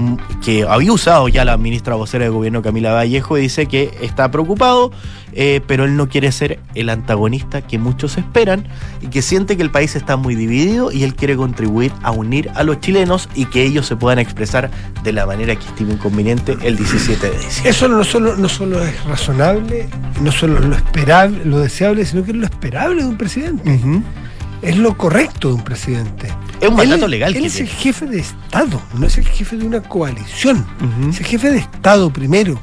que había usado ya la ministra vocera de gobierno Camila Vallejo, y dice que está preocupado, eh, pero él no quiere ser el antagonista que muchos esperan, y que siente que el país está muy dividido y él quiere contribuir a unir a los chilenos y que ellos se puedan expresar de la manera que estime conveniente el 17 de diciembre. Eso no solo, no solo es razonable, no solo lo esperable, lo deseable, sino que es lo esperable de un presidente. Es lo correcto de un presidente. Es un mandato Él- legal Él que es el jefe de Estado, no es el jefe de una coalición. Es el jefe de Estado primero.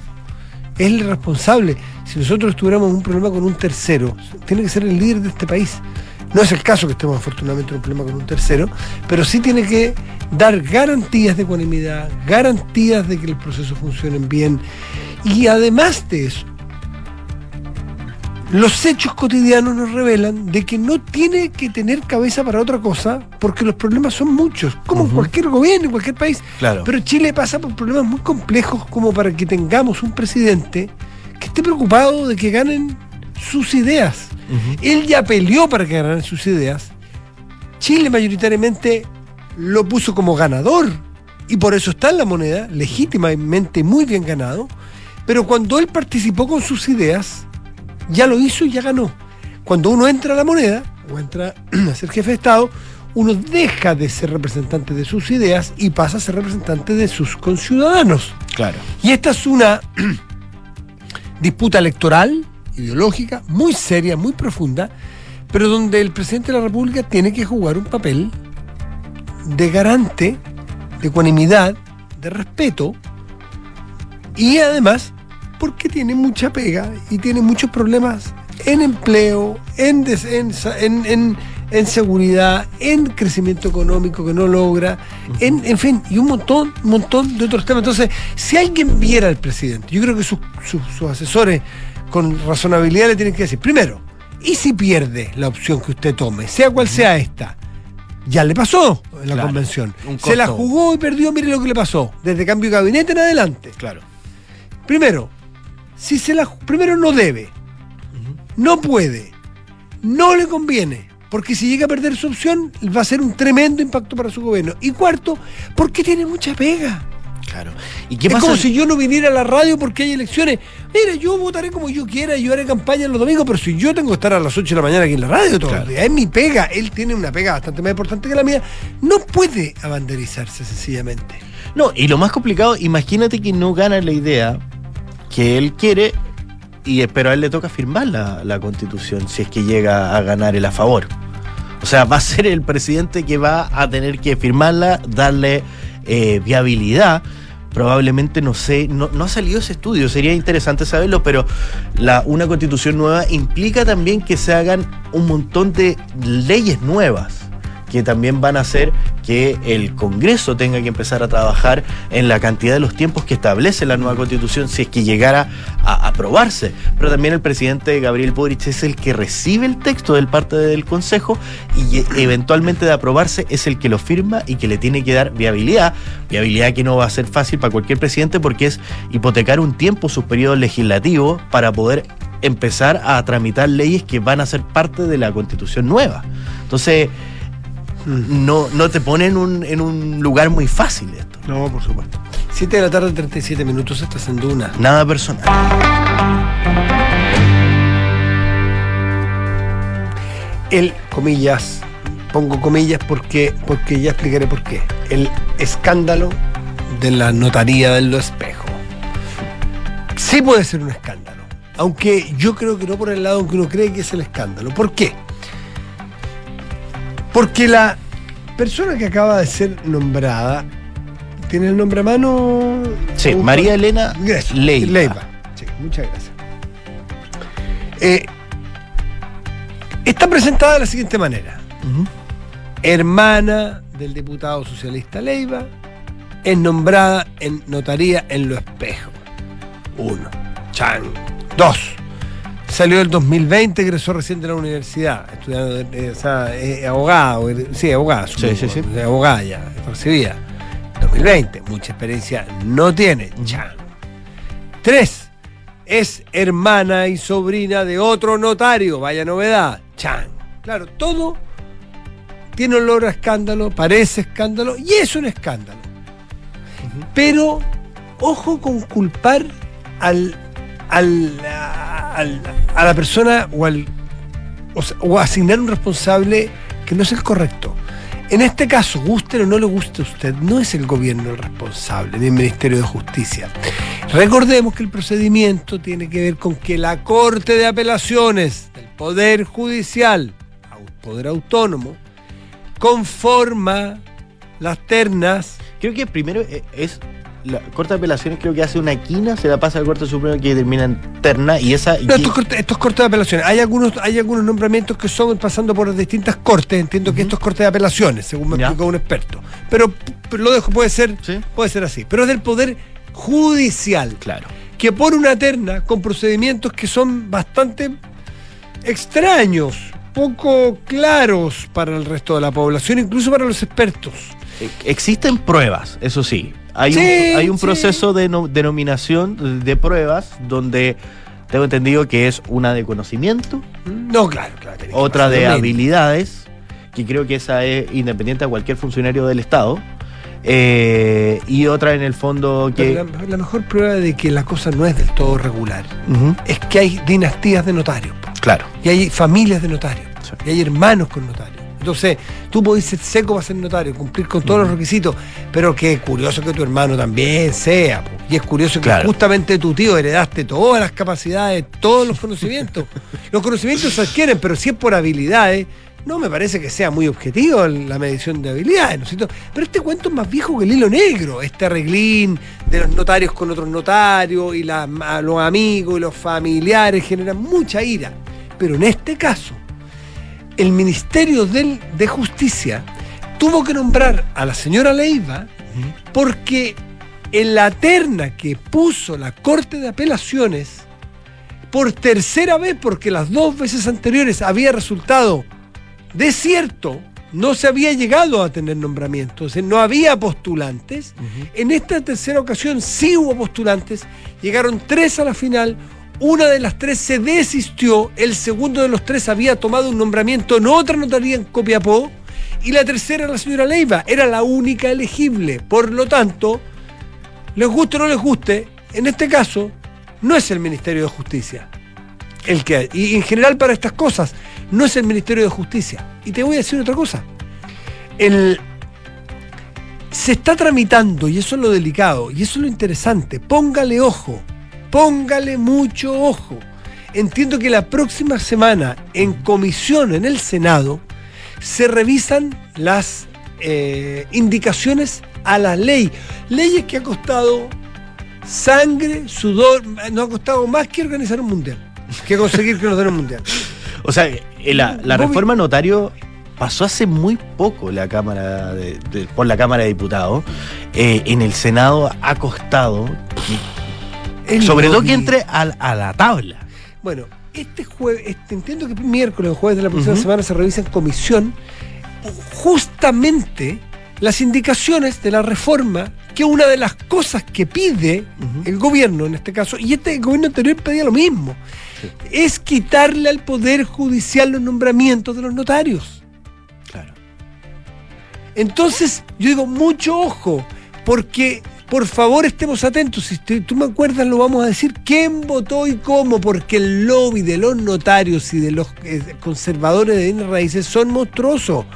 Es el responsable. Si nosotros tuviéramos un problema con un tercero, tiene que ser el líder de este país. No es el caso que estemos afortunadamente en un problema con un tercero, pero sí tiene que dar garantías de ecuanimidad, garantías de que el proceso funcione bien. Y además de eso, los hechos cotidianos nos revelan de que no tiene que tener cabeza para otra cosa porque los problemas son muchos, como en cualquier gobierno, en cualquier país. Claro. Pero Chile pasa por problemas muy complejos como para que tengamos un presidente que esté preocupado de que ganen sus ideas. Él ya peleó para que ganaran sus ideas Chile mayoritariamente lo puso como ganador y por eso está en la moneda, legítimamente muy bien ganado, pero cuando él participó con sus ideas, ya lo hizo y ya ganó. Cuando uno entra a la moneda o entra <clears throat> a ser jefe de Estado, uno deja de ser representante de sus ideas y pasa a ser representante de sus conciudadanos. Claro. Y esta es una <clears throat> disputa electoral, ideológica, muy seria, muy profunda, pero donde el presidente de la República tiene que jugar un papel de garante, de ecuanimidad, de respeto, y además porque tiene mucha pega y tiene muchos problemas en empleo, en, des- en, en- seguridad, en crecimiento económico que no logra, en, en fin, y un montón, un montón de otros temas. Entonces, si alguien viera al presidente, yo creo que sus, sus- sus asesores con razonabilidad le tienen que decir, primero, ¿y si pierde la opción que usted tome, sea cual sea esta? Ya le pasó en la Claro, convención. Se la jugó y perdió, mire lo que le pasó, desde cambio de gabinete en adelante. Claro. Primero, si se la primero no debe, no puede, no le conviene, porque si llega a perder su opción va a ser un tremendo impacto para su gobierno. Y cuarto, porque tiene mucha pega. Claro. ¿Y qué es pasa? como si yo no viniera a la radio porque hay elecciones. Mira, yo votaré como yo quiera, yo haré campaña los domingos, pero si yo tengo que estar a las 8 de la mañana aquí en la radio todo Claro. el día, es mi pega. Él tiene una pega bastante más importante que la mía. No puede abanderizarse sencillamente. No, y lo más complicado, imagínate que no gana la idea que él quiere, y pero a él le toca firmar la, la constitución si es que llega a ganar el a favor. O sea, va a ser el presidente que va a tener que firmarla, darle eh, viabilidad. Probablemente, no sé, no, no ha salido ese estudio, sería interesante saberlo, pero la, una constitución nueva implica también que se hagan un montón de leyes nuevas que también van a hacer que el Congreso tenga que empezar a trabajar en la cantidad de los tiempos que establece la nueva constitución si es que llegara a aprobarse. Pero también el presidente Gabriel Boric es el que recibe el texto del parte del Consejo y e- eventualmente de aprobarse es el que lo firma y que le tiene que dar viabilidad. Viabilidad que no va a ser fácil para cualquier presidente porque es hipotecar un tiempo sus periodos legislativos para poder empezar a tramitar leyes que van a ser parte de la constitución nueva. Entonces, no, no te pone en un, en un lugar muy fácil esto. No, por supuesto. 7 de la tarde, 37 minutos, estás en Duna. Nada personal. El, comillas, pongo comillas porque, porque ya explicaré por qué. El escándalo de la notaría del espejo. Sí puede ser un escándalo. Aunque yo creo que no por el lado que uno cree que es el escándalo. ¿Por qué? Porque la persona que acaba de ser nombrada tiene el nombre a mano. Sí, María Elena Gracias. Leiva. Sí, muchas gracias. Eh, está presentada de la siguiente manera. Hermana del diputado socialista Leiva, es nombrada en notaría en Lo Espejo. Uno. Chan. Dos. Salió el 2020, egresó recién de la universidad, estudiando, eh, o sea, eh, abogada, o- sí, abogada, Sí, sí, sí. eh, abogada ya, recibida. 2020, mucha experiencia no tiene. Chan. Tres, es hermana y sobrina de otro notario, vaya novedad. Chan. Claro, todo tiene olor a escándalo, parece escándalo y es un escándalo. Pero ojo con culpar al, al- a la persona o, al, o, o asignar un responsable que no es el correcto. En este caso, guste o no le guste a usted, no es el gobierno el responsable, ni el Ministerio de Justicia. Recordemos que el procedimiento tiene que ver con que la Corte de Apelaciones del Poder Judicial, Poder Autónomo, conforma las ternas Creo que primero eh, es la Corte de Apelaciones, creo que hace una quina, se la pasa al Corte Supremo que termina en terna y esa. No, estos, cortes, estos cortes de apelaciones. Hay algunos, hay algunos nombramientos que son pasando por distintas cortes. Entiendo que estos cortes de apelaciones, según me Ya. explicó un experto. Pero, pero lo dejo, puede ser, Sí. puede ser así. Pero es del poder judicial, Claro. que pone una terna con procedimientos que son bastante extraños, poco claros para el resto de la población, incluso para los expertos. Eh, Existen pruebas, eso sí. Hay Sí, un, hay un sí. proceso de no- denominación de pruebas donde tengo entendido que es una de conocimiento, No, claro, claro. otra de habilidades, que creo que esa es independiente a cualquier funcionario del Estado. Eh, y otra en el fondo que... La, la mejor prueba de que la cosa no es del todo regular es que hay dinastías de notarios. Claro. Y hay familias de notarios. Sí. Y hay hermanos con notarios. Entonces, tú podés ser seco para ser notario, cumplir con todos los requisitos, pero que es curioso que tu hermano también sea. po. Y es curioso que justamente tu tío heredaste todas las capacidades, todos los conocimientos. <laughs> los conocimientos se adquieren, pero si es por habilidades, no me parece que sea muy objetivo la medición de habilidades, ¿no es cierto? Pero este cuento es más viejo que el hilo negro, este arreglín de los notarios con otros notarios y la- los amigos y los familiares generan mucha ira. Pero en este caso, el Ministerio del- de Justicia tuvo que nombrar a la señora Leiva porque en la terna que puso la Corte de Apelaciones, por tercera vez, porque las dos veces anteriores había resultado desierto, no se había llegado a tener nombramientos, no había postulantes. En esta tercera ocasión sí hubo postulantes, llegaron tres a la final, una de las tres se desistió, el segundo de los tres había tomado un nombramiento en otra notaría en Copiapó, y la tercera, la señora Leiva, era la única elegible. Por lo tanto, les guste o no les guste, en este caso, no es el Ministerio de Justicia. El que, y en general para estas cosas, no es el Ministerio de Justicia. Y te voy a decir otra cosa. El, se está tramitando, y eso es lo delicado, y eso es lo interesante. Póngale ojo, póngale mucho ojo. Entiendo que la próxima semana, en comisión en el Senado, se revisan las eh, indicaciones a la ley. Leyes que ha costado sangre, sudor, nos ha costado más que organizar un mundial, que conseguir que nos den un mundial. <laughs> O sea, eh, la, reforma notario pasó hace muy poco la cámara de- de- por la Cámara de Diputados. Eh, en el Senado ha costado, El sobre todo que entre a, a la tabla. Bueno, este jueves, este, entiendo que miércoles o jueves de la próxima semana se revisa en comisión justamente las indicaciones de la reforma, que una de las cosas que pide el gobierno en este caso, y este gobierno anterior pedía lo mismo, es quitarle al Poder Judicial los nombramientos de los notarios. Claro. Entonces, yo digo, mucho ojo, porque por favor estemos atentos. Si tú me acuerdas, lo vamos a decir quién votó y cómo, porque el lobby de los notarios y de los eh, conservadores de bienes raíces son monstruosos.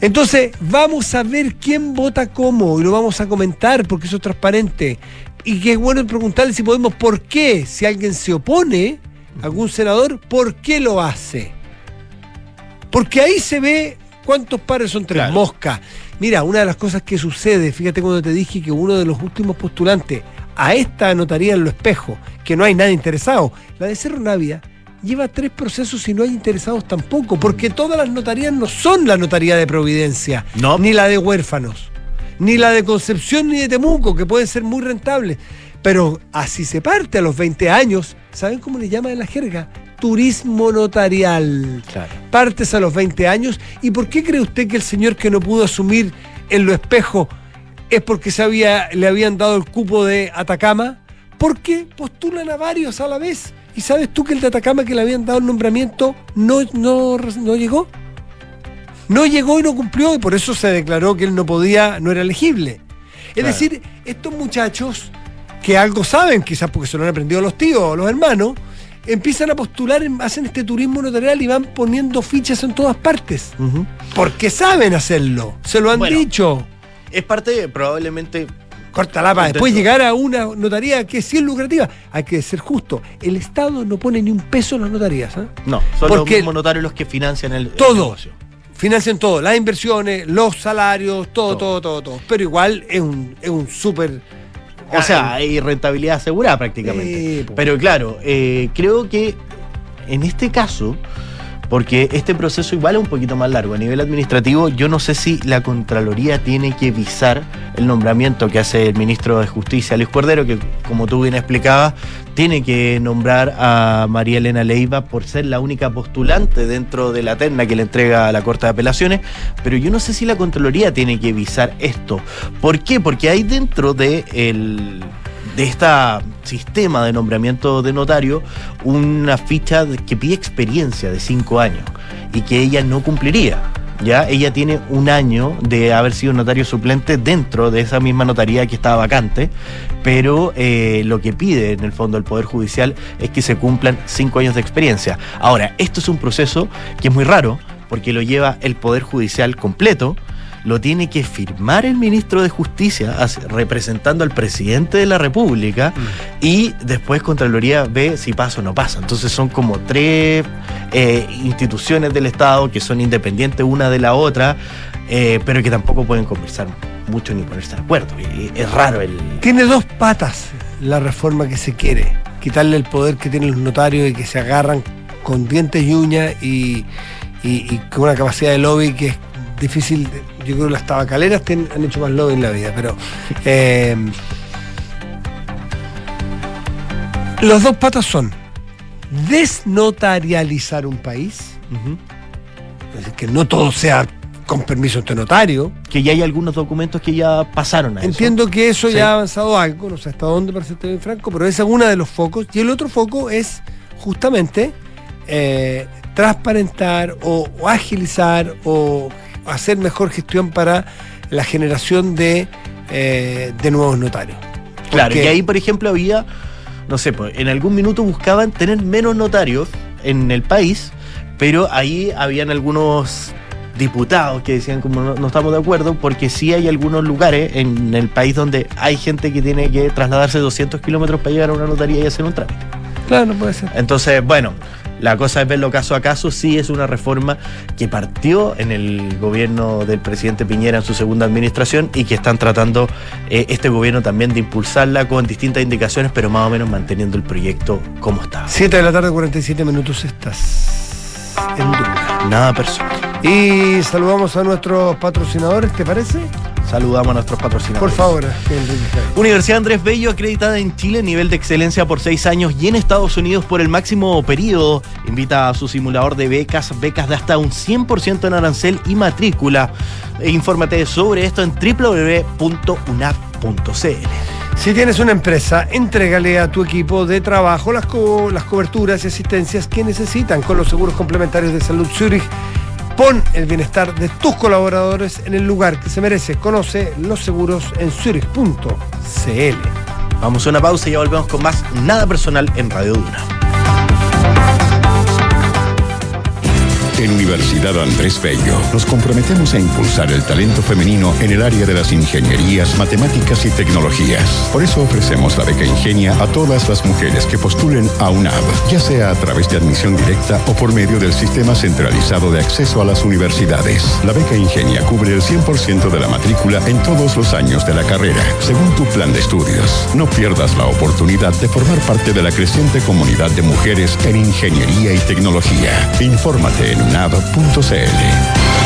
Entonces, vamos a ver quién vota cómo y lo vamos a comentar porque eso es transparente. Y que es bueno preguntarle si podemos por qué, si alguien se opone, algún senador, ¿por qué lo hace? Porque ahí se ve cuántos pares son tres Claro. moscas. Mira, una de las cosas que sucede, fíjate cuando te dije que uno de los últimos postulantes a esta notaría en lo espejo, que no hay nadie interesado, la de Cerro Navia, lleva tres procesos y no hay interesados tampoco, porque todas las notarías no son la notaría de Providencia, No. ni la de huérfanos, ni la de Concepción ni de Temuco, que pueden ser muy rentables. Pero así se parte a los 20 años, ¿saben cómo le llaman en la jerga? Turismo notarial Claro. partes a los 20 años. ¿Y por qué cree usted que el señor que no pudo asumir en lo espejo es porque se había, le habían dado el cupo de Atacama? Porque postulan a varios a la vez. ¿Y sabes tú que el de Atacama que le habían dado el nombramiento no, no, no llegó? No llegó y no cumplió y por eso se declaró que él no podía, no era elegible. Es Claro. decir, estos muchachos que algo saben, quizás porque se lo han aprendido los tíos o los hermanos, empiezan a postular, hacen este turismo notarial y van poniendo fichas en todas partes. Porque saben hacerlo, se lo han Bueno. dicho. Es parte, probablemente. Corta la paz. Intento. Después llegar a una notaría que sí es lucrativa. Hay que ser justo. El Estado no pone ni un peso en las notarías. ¿eh? No, son Porque- los mismos notarios los que financian el, el Todo. negocio. Financian todo, las inversiones, los salarios, todo, Todo. todo, todo, todo. Pero igual es un, es un súper. O sea, hay rentabilidad asegurada prácticamente. Po. Pero claro, eh, creo que en este caso, porque este proceso igual es un poquito más largo a nivel administrativo, yo no sé si la Contraloría tiene que visar el nombramiento que hace el ministro de Justicia, Luis Cordero, que como tú bien explicabas, tiene que nombrar a María Elena Leiva por ser la única postulante dentro de la terna que le entrega a la Corte de Apelaciones, pero yo no sé si la Contraloría tiene que visar esto. ¿Por qué? Porque hay dentro de el de este sistema de nombramiento de notario una ficha que pide experiencia de cinco años y que ella no cumpliría. ya ella tiene un año de haber sido notario suplente dentro de esa misma notaría que estaba vacante, pero eh, lo que pide en el fondo el Poder Judicial es que se cumplan cinco años de experiencia. Ahora, esto es un proceso que es muy raro porque lo lleva el Poder Judicial completo lo tiene que firmar el ministro de Justicia representando al presidente de la República y después Contraloría ve si pasa o no pasa. Entonces son como tres eh, instituciones del Estado que son independientes una de la otra, eh, pero que tampoco pueden conversar mucho ni ponerse de acuerdo. Y es raro el... Tiene dos patas la reforma que se quiere. Quitarle el poder que tienen los notarios y que se agarran con dientes y uñas y, y- y con una capacidad de lobby que es difícil. Yo creo que las tabacaleras ten- han hecho más lobby en la vida, pero... eh, los dos patas son desnotarializar un país, es decir, que no todo sea con permiso de notario, Que ya hay algunos documentos que ya pasaron a eso. Entiendo que eso Sí. ya ha avanzado algo, no sé hasta dónde, para serte bien franco, pero ese es uno de los focos. Y el otro foco es justamente eh, transparentar o, o agilizar o hacer mejor gestión para la generación de, eh, de nuevos notarios. Claro, Porque- y ahí, por ejemplo, había, no sé, pues, en algún minuto buscaban tener menos notarios en el país, pero ahí habían algunos diputados que decían como no, no estamos de acuerdo porque sí hay algunos lugares en el país donde hay gente que tiene que trasladarse 200 kilómetros para llegar a una notaría y hacer un trámite. Claro, no puede ser. Entonces, bueno, la cosa es verlo caso a caso. Sí es una reforma que partió en el gobierno del presidente Piñera en su segunda administración y que están tratando eh, este gobierno también de impulsarla con distintas indicaciones, pero más o menos manteniendo el proyecto como estaba. 7 de la tarde, 47 minutos estás en Duna. Nada personal. Y saludamos a nuestros patrocinadores, ¿te parece? Saludamos a nuestros patrocinadores. Por favor. Universidad Andrés Bello, acreditada en Chile, nivel de excelencia por seis años y en Estados Unidos por el máximo periodo. Invita a su simulador de becas, becas de hasta un 100% en arancel y matrícula. E infórmate sobre esto en www.unap.cl. Si tienes una empresa, entrégale a tu equipo de trabajo las, co- las coberturas y asistencias que necesitan con los seguros complementarios de salud Zurich. Pon el bienestar de tus colaboradores en el lugar que se merece. Conoce los seguros en zurich.cl. Vamos a una pausa y ya volvemos con más Nada Personal en Radio Duna. En Universidad Andrés Bello nos comprometemos a impulsar el talento femenino en el área de las ingenierías, matemáticas y tecnologías. Por eso ofrecemos la beca Ingenia a todas las mujeres que postulen a UNAV, ya sea a través de admisión directa o por medio del Sistema Centralizado de Acceso a las Universidades. La beca Ingenia cubre el 100% de la matrícula en todos los años de la carrera, según tu plan de estudios. No pierdas la oportunidad de formar parte de la creciente comunidad de mujeres en ingeniería y tecnología. Infórmate en unab.cl.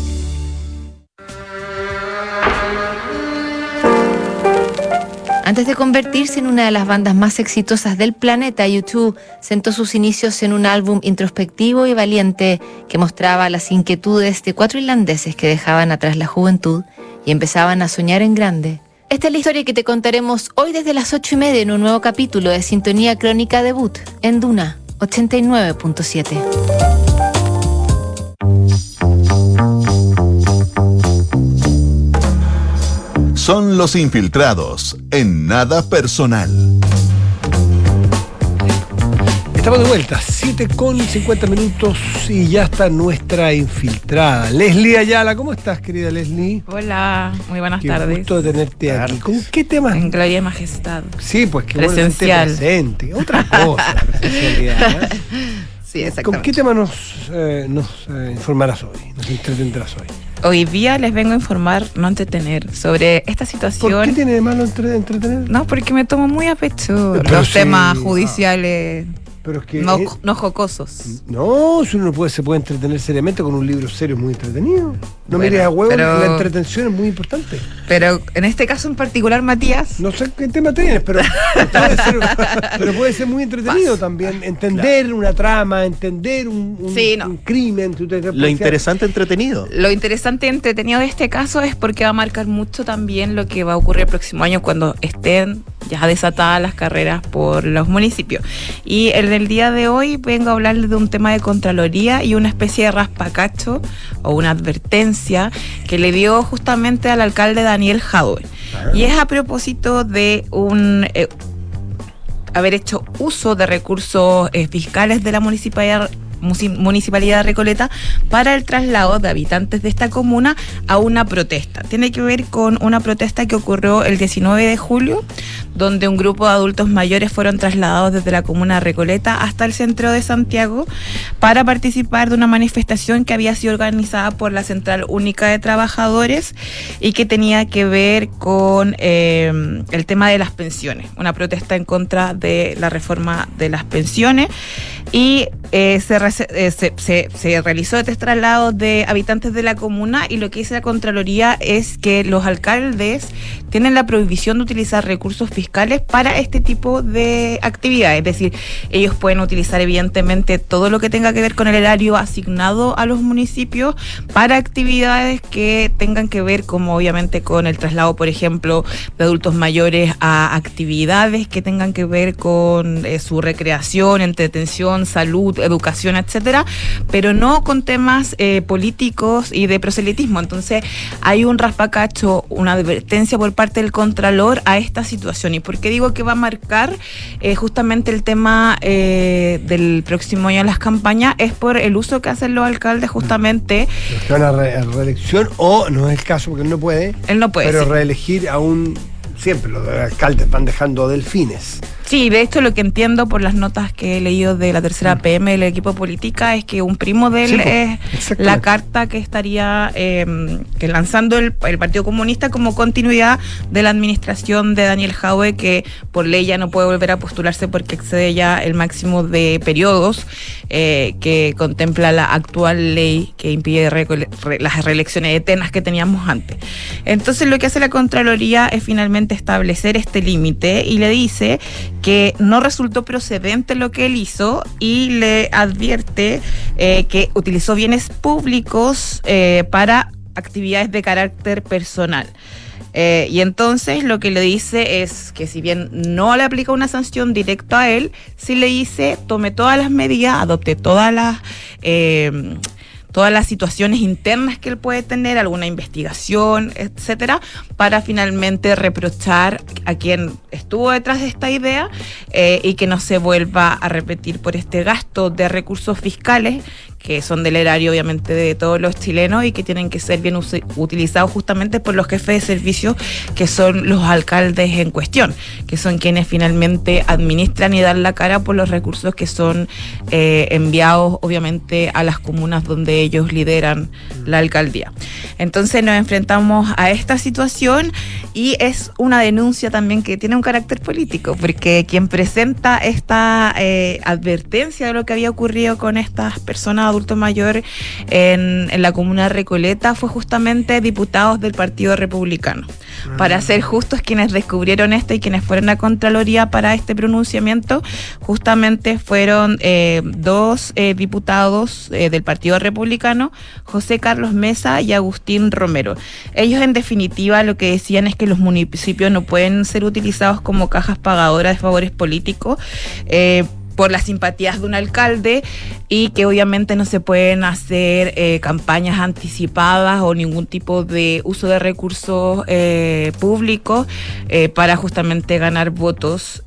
Antes de convertirse en una de las bandas más exitosas del planeta, YouTube sentó sus inicios en un álbum introspectivo y valiente que mostraba las inquietudes de cuatro irlandeses que dejaban atrás la juventud y empezaban a soñar en grande. Esta es la historia que te contaremos hoy desde las ocho y media en un nuevo capítulo de Sintonía Crónica Debut en Duna 89.7. Son los infiltrados en nada personal. Estamos de vuelta, 7 con 50 minutos y ya está nuestra infiltrada. Leslie Ayala, ¿cómo estás, querida Leslie? Hola, muy buenas Qué tardes. gusto de tenerte aquí. ¿Con qué temas? En Gloria y Majestad. Sí, pues que bueno presente. Otra cosa, la presencialidad. ¿eh? <laughs> Sí, ¿Con qué tema nos, eh, nos eh, informarás hoy? Nos entretendrás hoy. Hoy día les vengo a informar, no entretener, sobre esta situación. ¿Por qué tiene de malo entre- entretener? No, porque me tomo muy a pecho Pero los sí, temas ah. Pero es que. no, no jocosos. no, si uno no puede, se puede entretener seriamente con un libro serio muy entretenido. No Bueno, mires a huevo, pero- la entretención es muy importante. Pero en este caso en particular, Matías, No sé qué tema tienes, pero puede ser, pero puede ser muy entretenido también. Entender una trama, entender un, un- Sí, no. un crimen. tú te- te Lo interesante entretenido. Lo interesante y entretenido de este caso es porque va a marcar mucho también lo que va a ocurrir el próximo año cuando estén ya desatadas las carreras por los municipios. Y en el día de hoy vengo a hablarles de un tema de Contraloría y una especie de raspacacho o una advertencia que le dio justamente al alcalde Daniel Jadwe. Y es a propósito de un... eh, haber hecho uso de recursos eh, fiscales de la municipalidad Municipalidad Recoleta para el traslado de habitantes de esta comuna a una protesta. Tiene que ver con una protesta que ocurrió el 19 de julio, donde un grupo de adultos mayores fueron trasladados desde la comuna Recoleta hasta el centro de Santiago para participar de una manifestación que había sido organizada por la Central Única de Trabajadores y que tenía que ver con eh, el tema de las pensiones, una protesta en contra de la reforma de las pensiones y eh, se, eh, se, se- se realizó este traslado de habitantes de la comuna y lo que dice la Contraloría es que los alcaldes tienen la prohibición de utilizar recursos fiscales para este tipo de actividades, es decir, ellos pueden utilizar evidentemente todo lo que tenga que ver con el erario asignado a los municipios para actividades que tengan que ver como obviamente con el traslado, por ejemplo, de adultos mayores a actividades que tengan que ver con eh, su recreación, entretención, salud, educación, etcétera, pero no con temas eh, políticos y de proselitismo. Entonces, hay un raspacacho, una advertencia por parte del Contralor a esta situación. ¿Y por qué digo que va a marcar eh, justamente el tema eh, del próximo año en las campañas? Es por el uso que hacen los alcaldes justamente. Los a, re- a reelección, o no es el caso porque él no puede, Él no puede. pero sí. reelegir a un. Siempre los alcaldes van dejando delfines. Sí, de hecho lo que entiendo por las notas que he leído de la tercera PM del equipo política es que un primo de él Mm. Sí, es la carta que estaría eh, que lanzando el, el Partido Comunista como continuidad de la administración de Daniel Jaue, que por ley ya no puede volver a postularse porque excede ya el máximo de periodos eh, que contempla la actual ley que impide re- las reelecciones eternas que teníamos antes. Entonces lo que hace la Contraloría es finalmente establecer este límite y le dice que no resultó procedente lo que él hizo y le advierte eh, que utilizó bienes públicos eh, para actividades de carácter personal. Eh, y entonces lo que le dice es que si bien no le aplica una sanción directa a él, sí le dice tome todas las medidas, adopte todas las... todas las situaciones internas que él puede tener, alguna investigación, etcétera, para finalmente reprochar a quien estuvo detrás de esta idea eh, y que no se vuelva a repetir por este gasto de recursos fiscales que son del erario obviamente de todos los chilenos y que tienen que ser bien utilizados justamente por los jefes de servicio que son los alcaldes en cuestión, que son quienes finalmente administran y dan la cara por los recursos que son eh, enviados obviamente a las comunas donde ellos lideran la alcaldía. Entonces nos enfrentamos a esta situación y es una denuncia también que tiene un carácter político, porque quien presenta esta eh, advertencia de lo que había ocurrido con estas personas adultos mayores en, en la comuna de Recoleta fue justamente diputados del Partido Republicano. Para ser justos, quienes descubrieron esto y quienes fueron a Contraloría para este pronunciamiento, justamente fueron eh, dos eh, diputados eh, del Partido Republicano, José Carlos Mesa y Agustín Romero. Ellos en definitiva lo que decían es que los municipios no pueden ser utilizados como cajas pagadoras de favores políticos. eh, por las simpatías de un alcalde y que obviamente no se pueden hacer eh, campañas anticipadas o ningún tipo de uso de recursos eh, públicos eh, para justamente ganar votos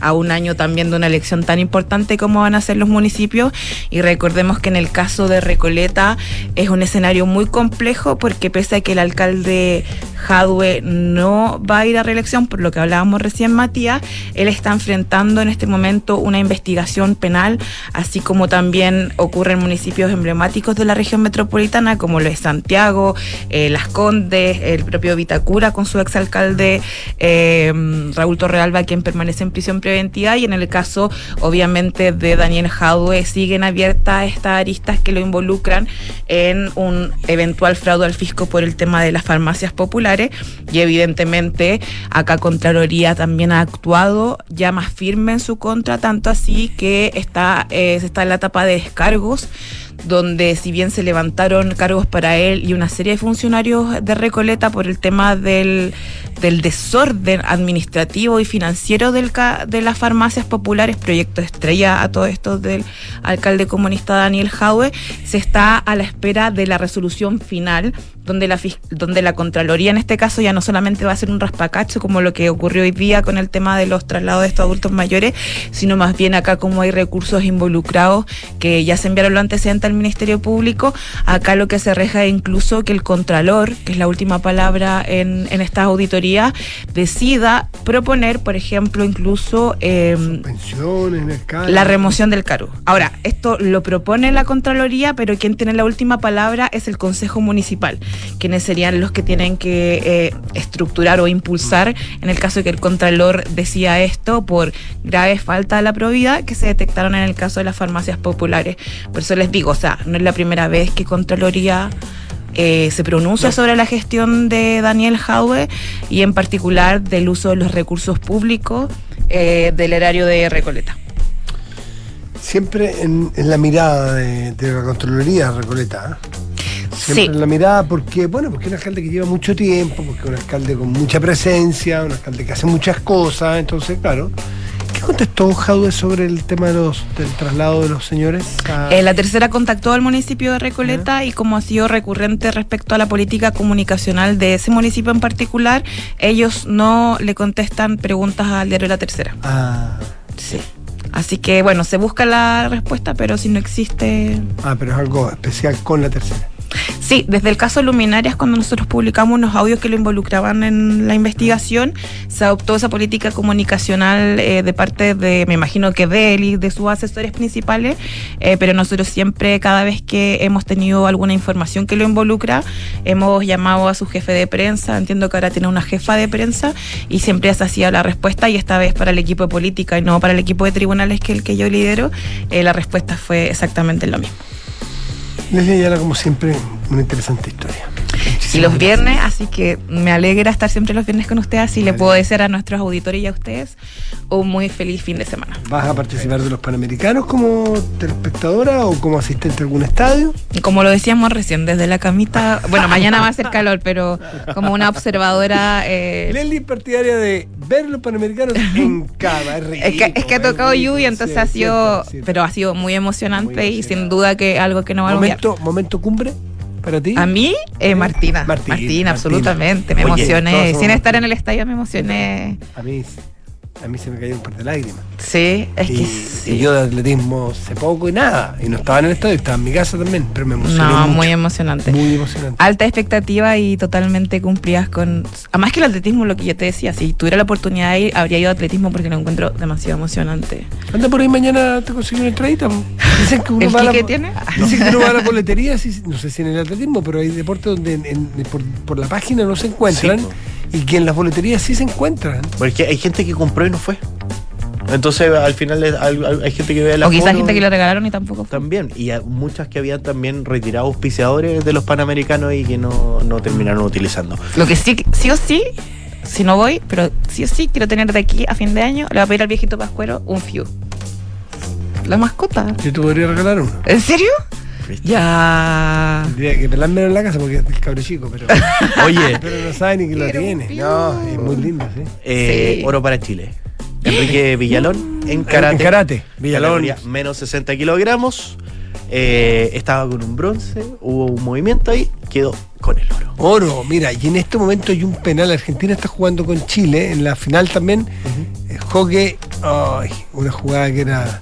a un año también de una elección tan importante como van a ser los municipios. Y recordemos que en el caso de Recoleta es un escenario muy complejo porque pese a que el alcalde Jadwe no va a ir a reelección, por lo que hablábamos recién Matías, él está enfrentando en este momento una investigación penal, así como también ocurre en municipios emblemáticos de la región metropolitana, como lo es Santiago, eh, Las Condes, el propio Vitacura con su exalcalde eh, Raúl Torrealba, quien permanece en prisión preventiva, y en el caso, obviamente, de Daniel Jadwe, siguen abiertas estas aristas que lo involucran en un eventual fraude al fisco por el tema de las farmacias populares y evidentemente acá Contraloría también ha actuado ya más firme en su contra, tanto así que está, eh, está en la etapa de descargos donde si bien se levantaron cargos para él y una serie de funcionarios de Recoleta por el tema del, del desorden administrativo y financiero del, de las farmacias populares, proyecto estrella a todo esto del alcalde comunista Daniel Jaue, se está a la espera de la resolución final donde la, donde la Contraloría en este caso ya no solamente va a ser un raspacacho como lo que ocurrió hoy día con el tema de los traslados de estos adultos mayores, sino más bien acá como hay recursos involucrados que ya se enviaron los antecedentes Ministerio Público, acá lo que se reja es incluso que el Contralor, que es la última palabra en, en esta auditoría, decida proponer, por ejemplo, incluso... mercado. la remoción del cargo. Ahora, esto lo propone la Contraloría, pero quien tiene la última palabra es el Consejo Municipal, quienes serían los que tienen que eh, estructurar o impulsar en el caso de que el Contralor decía esto por graves faltas a la probidad que se detectaron en el caso de las farmacias populares. Por eso les digo, sea, no es la primera vez que Contraloría eh, se pronuncia sobre la gestión de Daniel Jaue y en particular del uso de los recursos públicos eh, del erario de Recoleta. Siempre en, en la mirada de, de la Contraloría Recoleta. ¿eh? Siempre Sí. en la mirada porque, bueno, porque es un alcalde que lleva mucho tiempo, porque es un alcalde con mucha presencia, un alcalde que hace muchas cosas, entonces, claro. ¿Qué contestó Jaude sobre el tema de los, del traslado de los señores? a- Eh, la tercera contactó al municipio de Recoleta y como ha sido recurrente respecto a la política comunicacional de ese municipio en particular, ellos no le contestan preguntas al diario La Tercera. Ah, Sí. Así que bueno, se busca la respuesta, pero si no existe... ah, pero es algo especial con la tercera. Sí, desde el caso Luminarias, cuando nosotros publicamos unos audios que lo involucraban en la investigación, se adoptó esa política comunicacional eh, de parte de, me imagino que de él y de sus asesores principales, eh, pero nosotros siempre, cada vez que hemos tenido alguna información que lo involucra, hemos llamado a su jefe de prensa, entiendo que ahora tiene una jefa de prensa, y siempre se hacía la respuesta, y esta vez para el equipo de política y no para el equipo de tribunales que el que yo lidero, eh, la respuesta fue exactamente lo mismo. Leslie Ayala, como siempre, una interesante historia. Y los viernes, así que me alegra estar siempre los viernes con ustedes, así le puedo decir a nuestros auditores y a ustedes un muy feliz fin de semana. ¿Vas a participar de los Panamericanos como telespectadora o como asistente a algún estadio? Y como lo decíamos recién, desde la camita, bueno, mañana va a ser calor, pero como una observadora... eh, Leslie partidaria de ver los Panamericanos en <laughs> cama. Es, es, que, es que ha rico, tocado rico, lluvia, entonces sí, ha sido, cierto, cierto. pero ha sido muy emocionante Muy y sin duda que algo que no va a olvidar. momento cumbre para ti. A mí, eh, Martina. Martín, Martina, Martina. absolutamente. Me Oye, emocioné. Sin estar en el estadio me emocioné. A mí, a mí se me cayó un par de lágrimas. Sí, es y, que y sí. yo de atletismo sé poco y nada. Y no estaba en el estadio, estaba en mi casa también, pero me emocioné No, mucho. muy emocionante. Muy emocionante. Alta expectativa y totalmente cumplidas con. Además que el atletismo, lo que yo te decía, si tuviera la oportunidad de ir, habría ido a atletismo porque lo encuentro demasiado emocionante. Anda por ahí mañana te consigo una entradita. Dicen que <laughs> uno ¿El va a la, tiene? Dicen que uno va a la <laughs> boletería, sí, no sé si en el atletismo, pero hay deportes donde en- en- por, por la página no se encuentran Sí. Y que en las boleterías sí se encuentran. Porque hay gente que compró y no fue. Entonces al final hay, gente que ve la o quizás gente que lo regalaron y tampoco fue. También, y muchas que habían también retirado auspiciadores de los Panamericanos y que no, no terminaron utilizando. Lo que sí, sí o sí, si no voy, pero sí o sí quiero tener de aquí a fin de año, le voy a pedir al viejito Pascuero un fiu. La mascota. Yo te podría regalar uno. ¿En serio? Ya. Tendría que pelármelo en la casa porque es del cabro chico, pero, <laughs> Oye, pero no sabe ni que lo tiene. No, es muy lindo, sí. eh, Sí. oro para Chile. Enrique <laughs> Villalón en karate. En karate, Villalón. Menos 60 kilogramos. Eh, estaba con un bronce, hubo un movimiento ahí, quedó con el oro. Oro, mira, y en este momento hay un penal. Argentina está jugando con Chile en la final también. Hockey, ay, una jugada que era.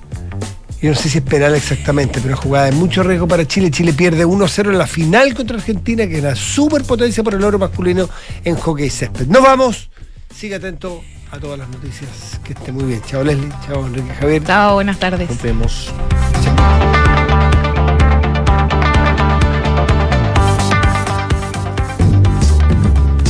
Yo no sé si es penal exactamente, pero jugada de mucho riesgo para Chile. Chile pierde 1-0 en la final contra Argentina, que era superpotencia por el oro masculino en hockey césped. Nos vamos. Sigue atento a todas las noticias. Que esté muy bien. Chao Leslie, chao Enrique Javier. Chao, buenas tardes. Nos vemos. Chao.